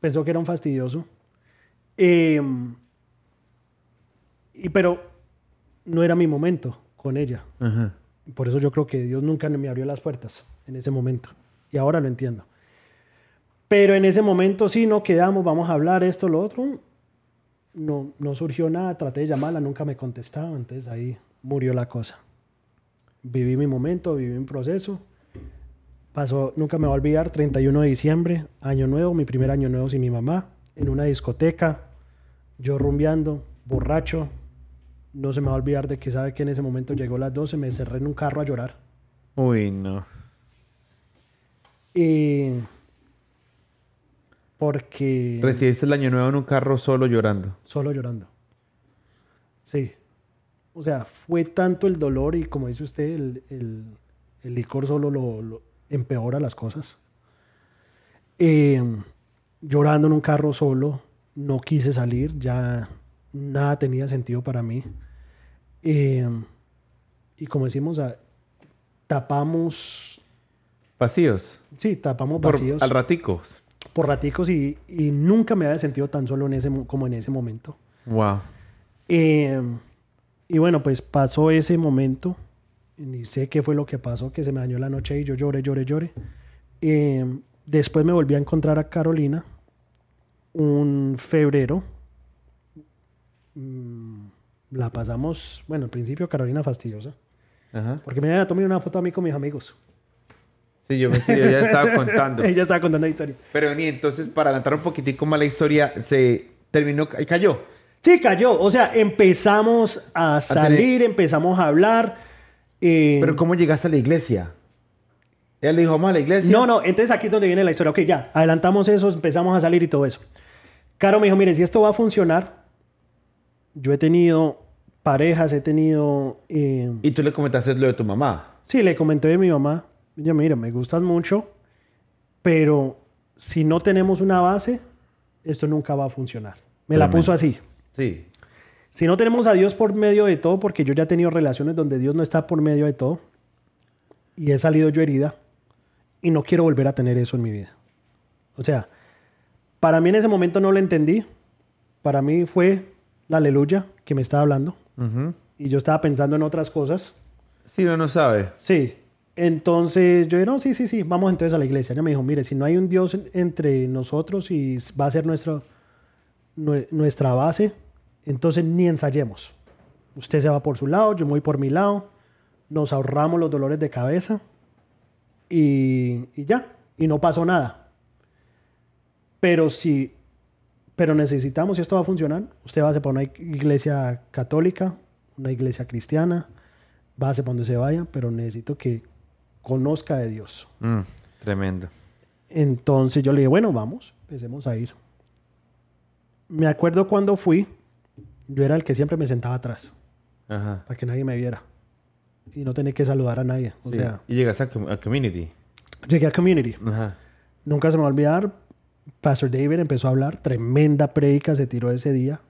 Pensó que era un fastidioso. Eh, y pero no era mi momento con ella. Ajá. Por eso yo creo que Dios nunca me abrió las puertas en ese momento. Y ahora lo entiendo. Pero en ese momento sí, no quedamos, vamos a hablar esto, lo otro. No, no surgió nada, traté de llamarla, nunca me contestaba, entonces ahí murió la cosa. Viví mi momento, viví mi proceso. Pasó, nunca me va a olvidar, 31 de diciembre, año nuevo, mi primer año nuevo sin mi mamá, en una discoteca, yo rumbeando, borracho. No se me va a olvidar de que sabe que en ese momento llegó las 12, me cerré en un carro a llorar. Uy, no. Y porque Recibiste el año nuevo en un carro solo llorando. solo llorando. Sí. O sea, fue tanto el dolor y como dice usted, el, el- el licor solo lo, lo empeora las cosas. Eh, llorando en un carro solo, no quise salir, ya nada tenía sentido para mí. Eh, y como decimos, tapamos, Vacíos. sí, tapamos Por- vacíos al ratico. por raticos y, y nunca me había sentido tan solo en ese, mo- como en ese momento. Wow. Eh, y bueno, pues pasó ese momento. Ni sé qué fue lo que pasó, que se me dañó la noche y yo lloré, lloré, lloré. Eh, después me volví a encontrar a Carolina un febrero. Mm, la pasamos, bueno, al principio Carolina fastidiosa. Ajá. Porque me había tomado una foto a mí con mis amigos. Sí, yo, me, sí, yo ya estaba contando. Ella estaba contando la historia. Pero ni entonces, para adelantar un poquitico más la historia, se terminó y cayó. Sí, cayó. O sea, empezamos a salir, empezamos a hablar. eh, Pero ¿cómo llegaste a la iglesia? Ella le dijo, vamos a la iglesia. No, no, entonces aquí es donde viene la historia. Ok, ya, adelantamos eso, empezamos a salir y todo eso. Caro me dijo, mire, si esto va a funcionar, yo he tenido parejas, he tenido... eh, Y tú le comentaste lo de tu mamá. sí, le comenté a mi mamá, ella, mira, me gustas mucho, pero si no tenemos una base, esto nunca va a funcionar. Me la Tremendo. puso así. Sí. Si no tenemos a Dios por medio de todo, porque yo ya he tenido relaciones donde Dios no está por medio de todo, y he salido yo herida, y no quiero volver a tener eso en mi vida. O sea, para mí en ese momento no lo entendí. Para mí fue la aleluya que me estaba hablando, y yo estaba pensando en otras cosas. Sí, uno no sabe. Sí. Entonces yo dije, no, sí, sí, sí, vamos entonces a la iglesia. Ella me dijo, mire, si no hay un Dios en- entre nosotros y va a ser nuestro, nuestra base, entonces ni ensayemos. Usted se va por su lado, yo me voy por mi lado, nos ahorramos los dolores de cabeza y, y ya, y no pasó nada. Pero si, pero necesitamos, si esto va a funcionar, usted va a para una iglesia católica, una iglesia cristiana, va a para donde se vaya, pero necesito que conozca de Dios. Mm, tremendo. Entonces yo le dije, bueno, vamos, empecemos a ir. Me acuerdo cuando fui, yo era el que siempre me sentaba atrás, Ajá. para que nadie me viera. Y no tenía que saludar a nadie. O Sí. sea, y llegaste a, a community. llegué a Community. Ajá. Nunca se me va a olvidar, Pastor David empezó a hablar, tremenda prédica se tiró ese día.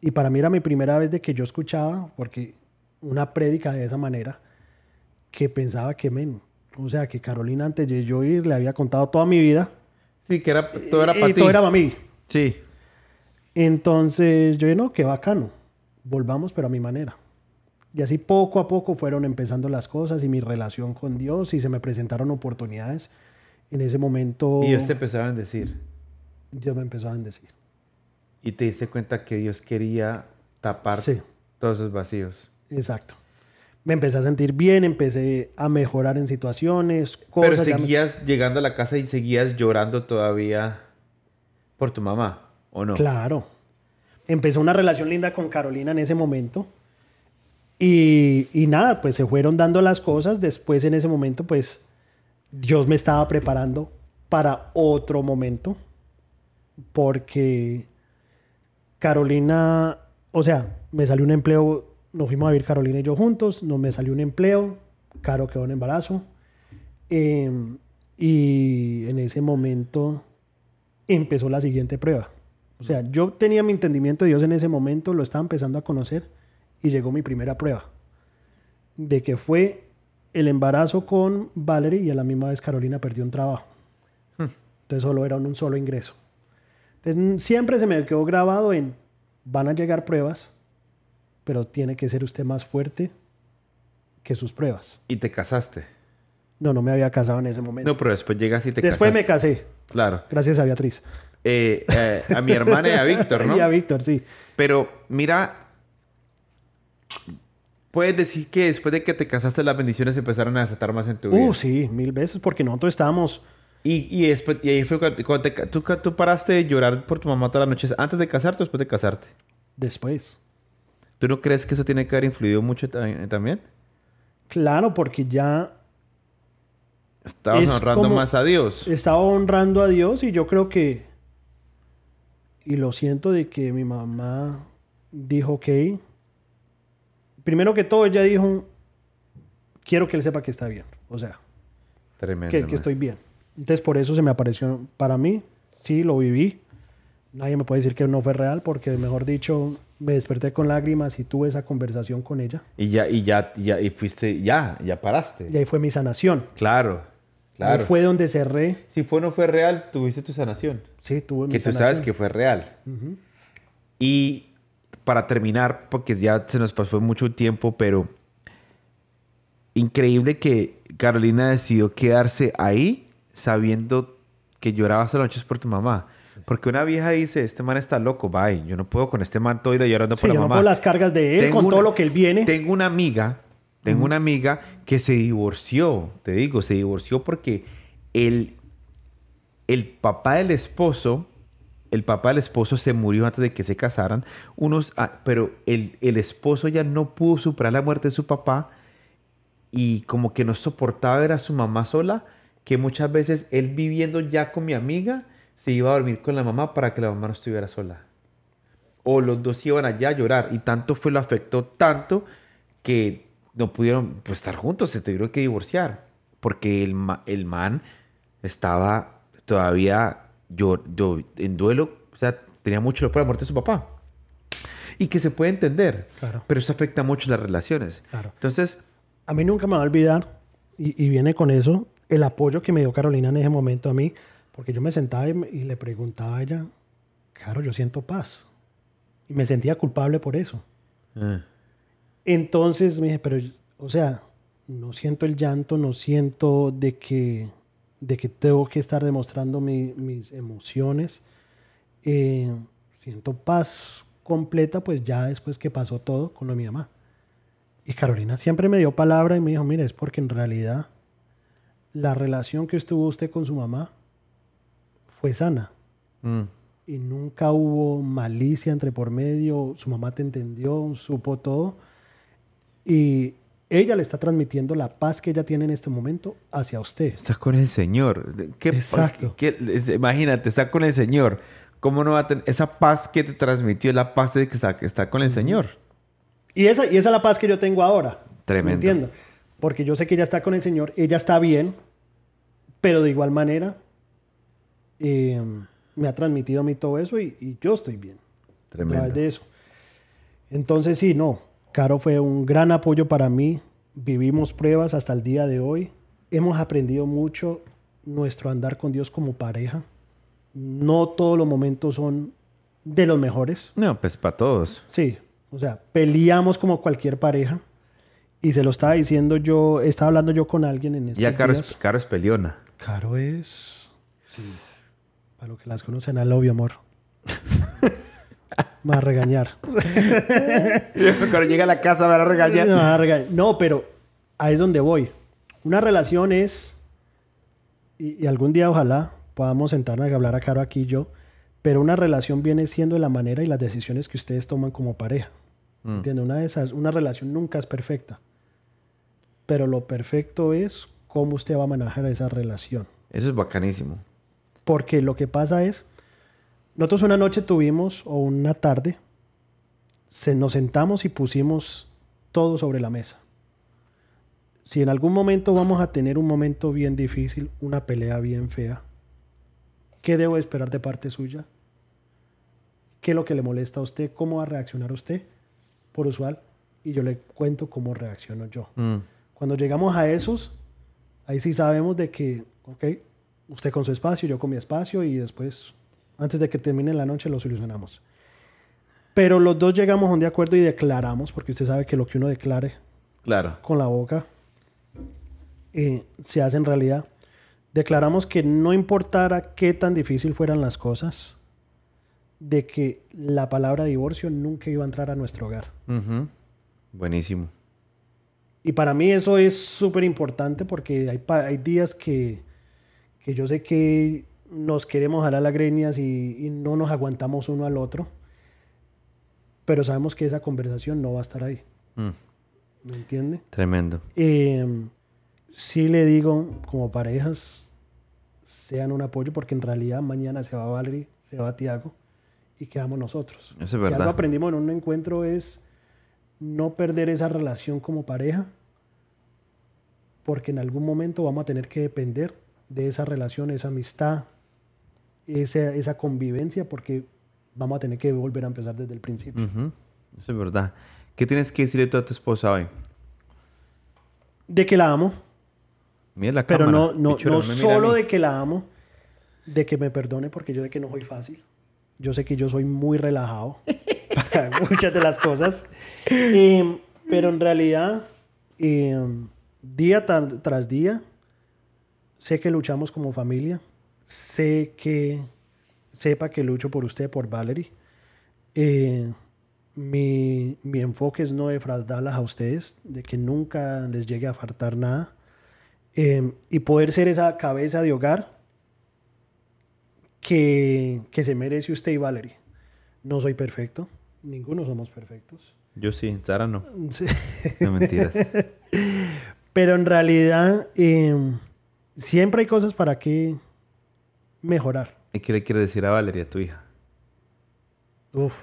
Y para mí era mi primera vez de que yo escuchaba, porque una prédica de esa manera, que pensaba que, men, o sea, que Carolina antes de yo ir le había contado toda mi vida. Sí, que era, todo era y para ti. todo era para mí. Sí. Entonces yo dije, no, qué bacano. Volvamos, pero a mi manera. Y así poco a poco fueron empezando las cosas y mi relación con Dios y se me presentaron oportunidades. En ese momento Y ellos te empezaron a decir. Dios me empezó a bendecir. Y te diste cuenta que Dios quería tapar Sí. todos esos vacíos. Exacto. Me empecé a sentir bien, empecé a mejorar en situaciones, Pero cosas. me- seguías llegando a la casa y seguías llorando todavía por tu mamá, ¿o no? Claro. Empezó una relación linda con Carolina en ese momento. Y, y nada, pues se fueron dando las cosas. Después en ese momento, pues Dios me estaba preparando para otro momento. Porque Carolina, o sea, me salió un empleo, nos fuimos a vivir Carolina y yo juntos, no me salió un empleo, Caro quedó en embarazo. Eh, y en ese momento empezó la siguiente prueba. O sea, yo tenía mi entendimiento de Dios en ese momento, lo estaba empezando a conocer y llegó mi primera prueba. De que fue el embarazo con Valerie y a la misma vez Carolina perdió un trabajo. Entonces solo era un solo ingreso. Entonces siempre se me quedó grabado en, van a llegar pruebas, pero tiene que ser usted más fuerte que sus pruebas. ¿Y te casaste? No, no me había casado en ese momento. No, pero después llegas y te Después me casé, Claro. gracias a Beatriz. Eh, eh, a mi hermana y a Víctor, ¿no? Y a Víctor, sí. Pero mira, puedes decir que después de que te casaste las bendiciones empezaron a desatar más en tu vida. Uh, sí, mil veces, porque nosotros estábamos... Y, y, después, y ahí fue cuando, cuando te tú, tú paraste de llorar por tu mamá todas las noches antes de casarte o después de casarte. Después. ¿Tú no crees que eso tiene que haber influido mucho ta- también? Claro, porque ya Estabas Es honrando más a Dios. estaba honrando a Dios y yo creo que... Y lo siento de que mi mamá dijo, ok. Primero que todo, ella dijo, quiero que él sepa que está bien. O sea, Tremendo. que, que estoy bien. Entonces por eso se me apareció para mí. Sí, lo viví. Nadie me puede decir que no fue real porque, mejor dicho, me desperté con lágrimas y tuve esa conversación con ella. Y ya, y ya, ya, y fuiste, ya, ya paraste. Y ahí fue mi sanación. Claro, claro. Ahí fue donde cerré. Si fue no fue real, tuviste tu sanación. Sí, Que tú sabes que fue real. Y para terminar, porque ya se nos pasó mucho tiempo, pero increíble que Carolina decidió quedarse ahí sabiendo que llorabas a las noches por tu mamá. Porque una vieja dice, este man está loco, bye, yo no puedo con este man todo día llorando Sí, por la yo no mamá. puedo las cargas de él Tengo con todo lo que él viene. Tengo una amiga, tengo una amiga que se divorció, te digo, se divorció porque el, el papá del esposo, el papá del esposo se murió antes de que se casaran, unos, ah, pero el, el esposo ya no pudo superar la muerte de su papá y como que no soportaba ver a su mamá sola, que muchas veces él viviendo ya con mi amiga, se iba a dormir con la mamá para que la mamá no estuviera sola. O los dos iban allá a llorar y tanto fue lo afectó tanto que no pudieron pues, estar juntos, se tuvieron que divorciar porque el, el man estaba todavía yo, yo- en duelo, o sea, tenía mucho dolor por la muerte de su papá. Y que se puede entender, Claro. pero eso afecta mucho las relaciones. Claro. Entonces, A mí nunca me va a olvidar, y, y viene con eso, el apoyo que me dio Carolina en ese momento a mí, porque yo me sentaba y, le preguntaba a ella, claro, yo siento paz. Y me sentía culpable por eso. eh, Entonces me dije, pero, o sea, no siento el llanto, no siento de que, de que tengo que estar demostrando mi- mis emociones. Eh, siento paz completa, pues ya después que pasó todo con lo de mi mamá. Y Carolina siempre me dio palabra y me dijo, mire, es porque en realidad la relación que estuvo usted con su mamá fue sana mm, y nunca hubo malicia entre por medio, su mamá te entendió, supo todo y ella le está transmitiendo la paz que ella tiene en este momento hacia usted. está con el Señor. ¿Qué, Exacto. qué- imagínate, está con el Señor. ¿Cómo no va a tener esa paz que te transmitió, la paz de que está, que está con el Señor? Y esa, y esa es la paz que yo tengo ahora. Tremendo. ¿Me entiendo? Porque yo sé que ella está con el Señor, ella está bien, pero de igual manera eh, me ha transmitido a mí todo eso y, y yo estoy bien. a Tremendo. través de eso. Entonces sí, no, Caro fue un gran apoyo para mí. Vivimos pruebas hasta el día de hoy. Hemos aprendido mucho nuestro andar con Dios como pareja. No todos los momentos son de los mejores. No, pues para todos. Sí, o sea, peleamos como cualquier pareja. Y se lo estaba diciendo yo, estaba hablando yo con alguien en estos Ya Caro es. Caro es peleona. Caro es... sí, para los que las conocen, al obvio, amor. Me va a regañar. Cuando llega a la casa me va a regañar. Me va a regañar. No, pero ahí es donde voy. Una relación es... Y, y algún día ojalá podamos sentarnos a hablar a Caro aquí y yo. Pero una relación viene siendo la manera y las decisiones que ustedes toman como pareja. Mm. ¿Entiendes? Una, de esas, una relación nunca es perfecta. Pero lo perfecto es cómo usted va a manejar esa relación. Eso es bacanísimo. Porque lo que pasa es, nosotros una noche tuvimos, o una tarde, se, nos sentamos y pusimos todo sobre la mesa. Si en algún momento vamos a tener un momento bien difícil, una pelea bien fea, ¿Qué debo esperar de parte suya? ¿Qué es lo que le molesta a usted? ¿Cómo va a reaccionar usted? Por usual. Y yo le cuento cómo reacciono yo. Mm. Cuando llegamos a esos, ahí sí sabemos de que, ok, usted con su espacio, yo con mi espacio y después, antes de que termine la noche, lo solucionamos. Pero los dos llegamos a un de acuerdo y declaramos, porque usted sabe que lo que uno declare Claro. con la boca eh, se hace en realidad. Declaramos que no importara qué tan difícil fueran las cosas, de que la palabra divorcio nunca iba a entrar a nuestro hogar. Ujú. Buenísimo. Y para mí eso es súper importante porque hay, hay días que, que yo sé que nos queremos jalar las greñas y, y no nos aguantamos uno al otro, pero sabemos que esa conversación no va a estar ahí. Mm. ¿Me entiende? Tremendo. Eh, sí le digo, como parejas, sean un apoyo porque en realidad mañana se va Valerie, se va Tiago y quedamos nosotros. Eso es Si algo verdad. aprendimos en un encuentro es no perder esa relación como pareja porque en algún momento vamos a tener que depender de esa relación, esa amistad, esa, esa convivencia porque vamos a tener que volver a empezar desde el principio. Ujú. Eso es verdad. ¿Qué tienes que decirle tú a tu esposa hoy? De que la amo, Mira la Pero cámara. no, no, Pichura, no solo de que la amo, de que me perdone, porque yo sé que no soy fácil. Yo sé que yo soy muy relajado para muchas de las cosas. Eh, pero en realidad, eh, día tar- tras día, sé que luchamos como familia. Sé que sepa que lucho por usted, por Valerie. Eh, mi, mi enfoque es no defraudarlas a ustedes, de que nunca les llegue a faltar nada. Eh, y poder ser esa cabeza de hogar que, que se merece usted y Valerie. No soy perfecto, ninguno somos perfectos. Yo sí, Sara no. Sí. No mentiras. Pero en realidad eh, siempre hay cosas para que mejorar. ¿Y qué le quieres decir a Valeria, tu hija? Uf.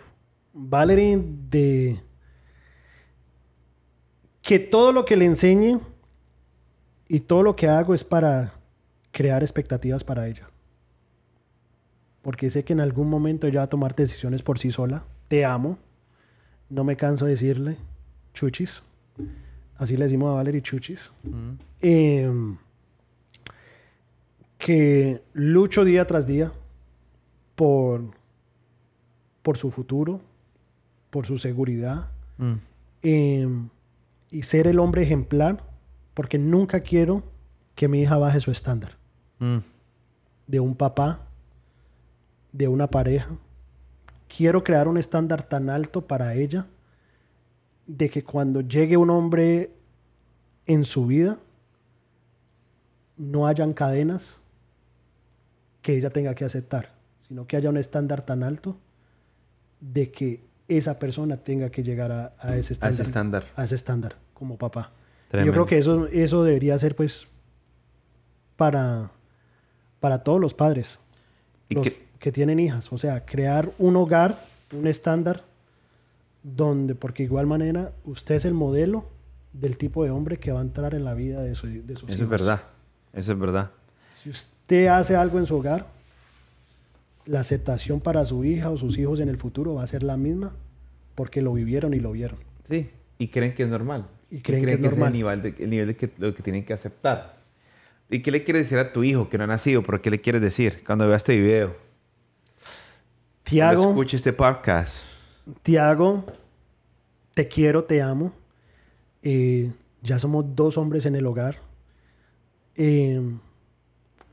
Valerie, de que todo lo que le enseñe y todo lo que hago es para crear expectativas para ella. Porque sé que en algún momento ella va a tomar decisiones por sí sola. Te amo. No me canso de decirle chuchis. Así le decimos a Valerie chuchis. Mm. Em, que lucho día tras día por, por su futuro, por su seguridad Mm. em, y ser el hombre ejemplar, porque nunca quiero que mi hija baje su estándar Mm. de un papá, de una pareja. Quiero crear un estándar tan alto para ella de que cuando llegue un hombre en su vida no hayan cadenas que ella tenga que aceptar, sino que haya un estándar tan alto de que esa persona tenga que llegar a, a ese A estándar. ese estándar. a ese estándar como papá. Yo creo que eso, eso debería ser pues para, para todos los padres ¿Y los qué- que tienen hijas. O sea, crear un hogar, un estándar, donde, porque de igual manera, usted es el modelo del tipo de hombre que va a entrar en la vida de, su, de sus Eso hijos. es verdad. Eso es verdad. Si usted hace algo en su hogar, la aceptación para su hija o sus hijos en el futuro va a ser la misma porque lo vivieron y lo vieron. Sí. Y creen que es normal. Y creen que es normal. el nivel, de, el nivel de que, lo que tienen que aceptar. ¿Y qué le quieres decir a tu hijo que no ha nacido? ¿Pero qué le quieres decir cuando vea este video? Tiago, escuche este podcast. Tiago, te quiero, te amo. Eh, ya somos dos hombres en el hogar. Eh,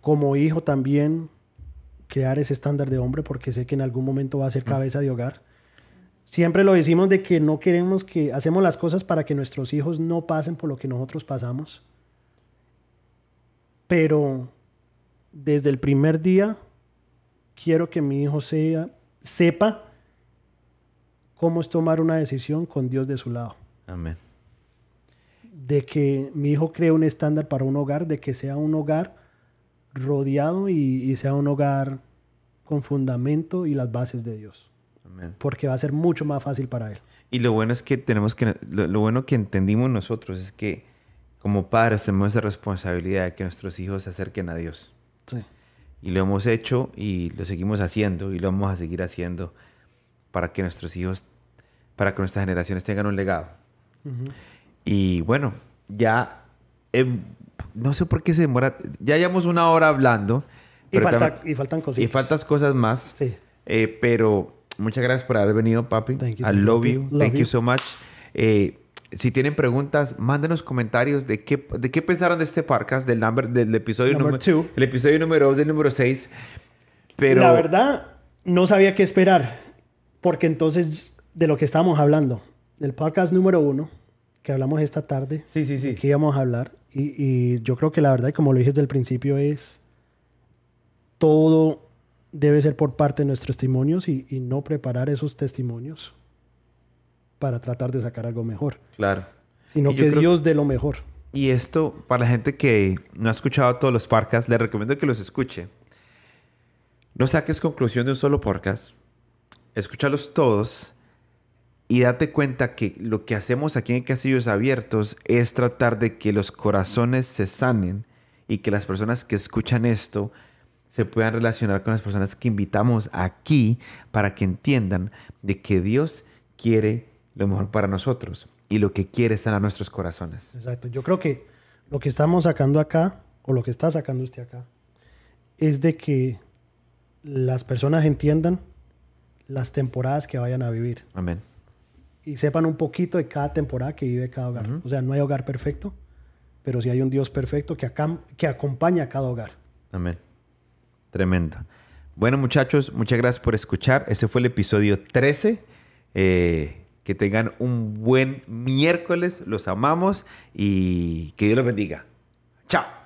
como hijo también, crear ese estándar de hombre porque sé que en algún momento va a ser cabeza de hogar. Siempre lo decimos de que no queremos que hacemos las cosas para que nuestros hijos no pasen por lo que nosotros pasamos. Pero desde el primer día quiero que mi hijo sea, sepa cómo es tomar una decisión con Dios de su lado. Amén. De que mi hijo cree un estándar para un hogar, de que sea un hogar rodeado y, y sea un hogar con fundamento y las bases de Dios. Amén. Porque va a ser mucho más fácil para él. Y lo bueno es que tenemos que, lo, lo bueno que entendimos nosotros es que como padres tenemos esa responsabilidad de que nuestros hijos se acerquen a Dios. y lo hemos hecho y lo seguimos haciendo y lo vamos a seguir haciendo para que nuestros hijos, para que nuestras generaciones tengan un legado. Y bueno, ya, em, no sé por qué se demora, ya llevamos una hora hablando. Y, falta- y faltan y cositas. faltas cosas más. Sí. Eh, pero muchas gracias por haber venido, papi. Thank you, I love you. Love Thank you you. so much. Eh, si tienen preguntas, mándenos comentarios de qué, de qué pensaron de este podcast, del, number, del episodio Number número. El episodio número 2 del número 6. Pero La verdad, no sabía qué esperar. Porque entonces, de lo que estábamos hablando, del podcast número uno, que hablamos esta tarde, Sí, sí, sí. que íbamos a hablar. Y, y yo creo que la verdad, y como lo dije desde el principio, es todo debe ser por parte de nuestros testimonios y, y no preparar esos testimonios para tratar de sacar algo mejor, Claro. sino que Dios dé lo mejor. Y esto, para la gente que no ha escuchado todos los podcasts, les recomiendo que los escuche. No saques conclusión de un solo podcast. Escúchalos todos y date cuenta que lo que hacemos aquí en Casillos Abiertos es tratar de que los corazones se sanen y que las personas que escuchan esto se puedan relacionar con las personas que invitamos aquí para que entiendan de que Dios quiere lo mejor para nosotros y lo que quiere está en nuestros corazones. Exacto. Yo creo que lo que estamos sacando acá, o lo que está sacando usted acá, es de que las personas entiendan las temporadas que vayan a vivir Amén. Y sepan un poquito de cada temporada que vive cada hogar. O sea, no hay hogar perfecto, pero sí hay un Dios perfecto que, acá, que acompaña a cada hogar. Amén. Tremendo. Bueno, muchachos, muchas gracias por escuchar. Ese fue el episodio 13. Eh, que tengan un buen miércoles. Los amamos y que Dios los bendiga. Chao.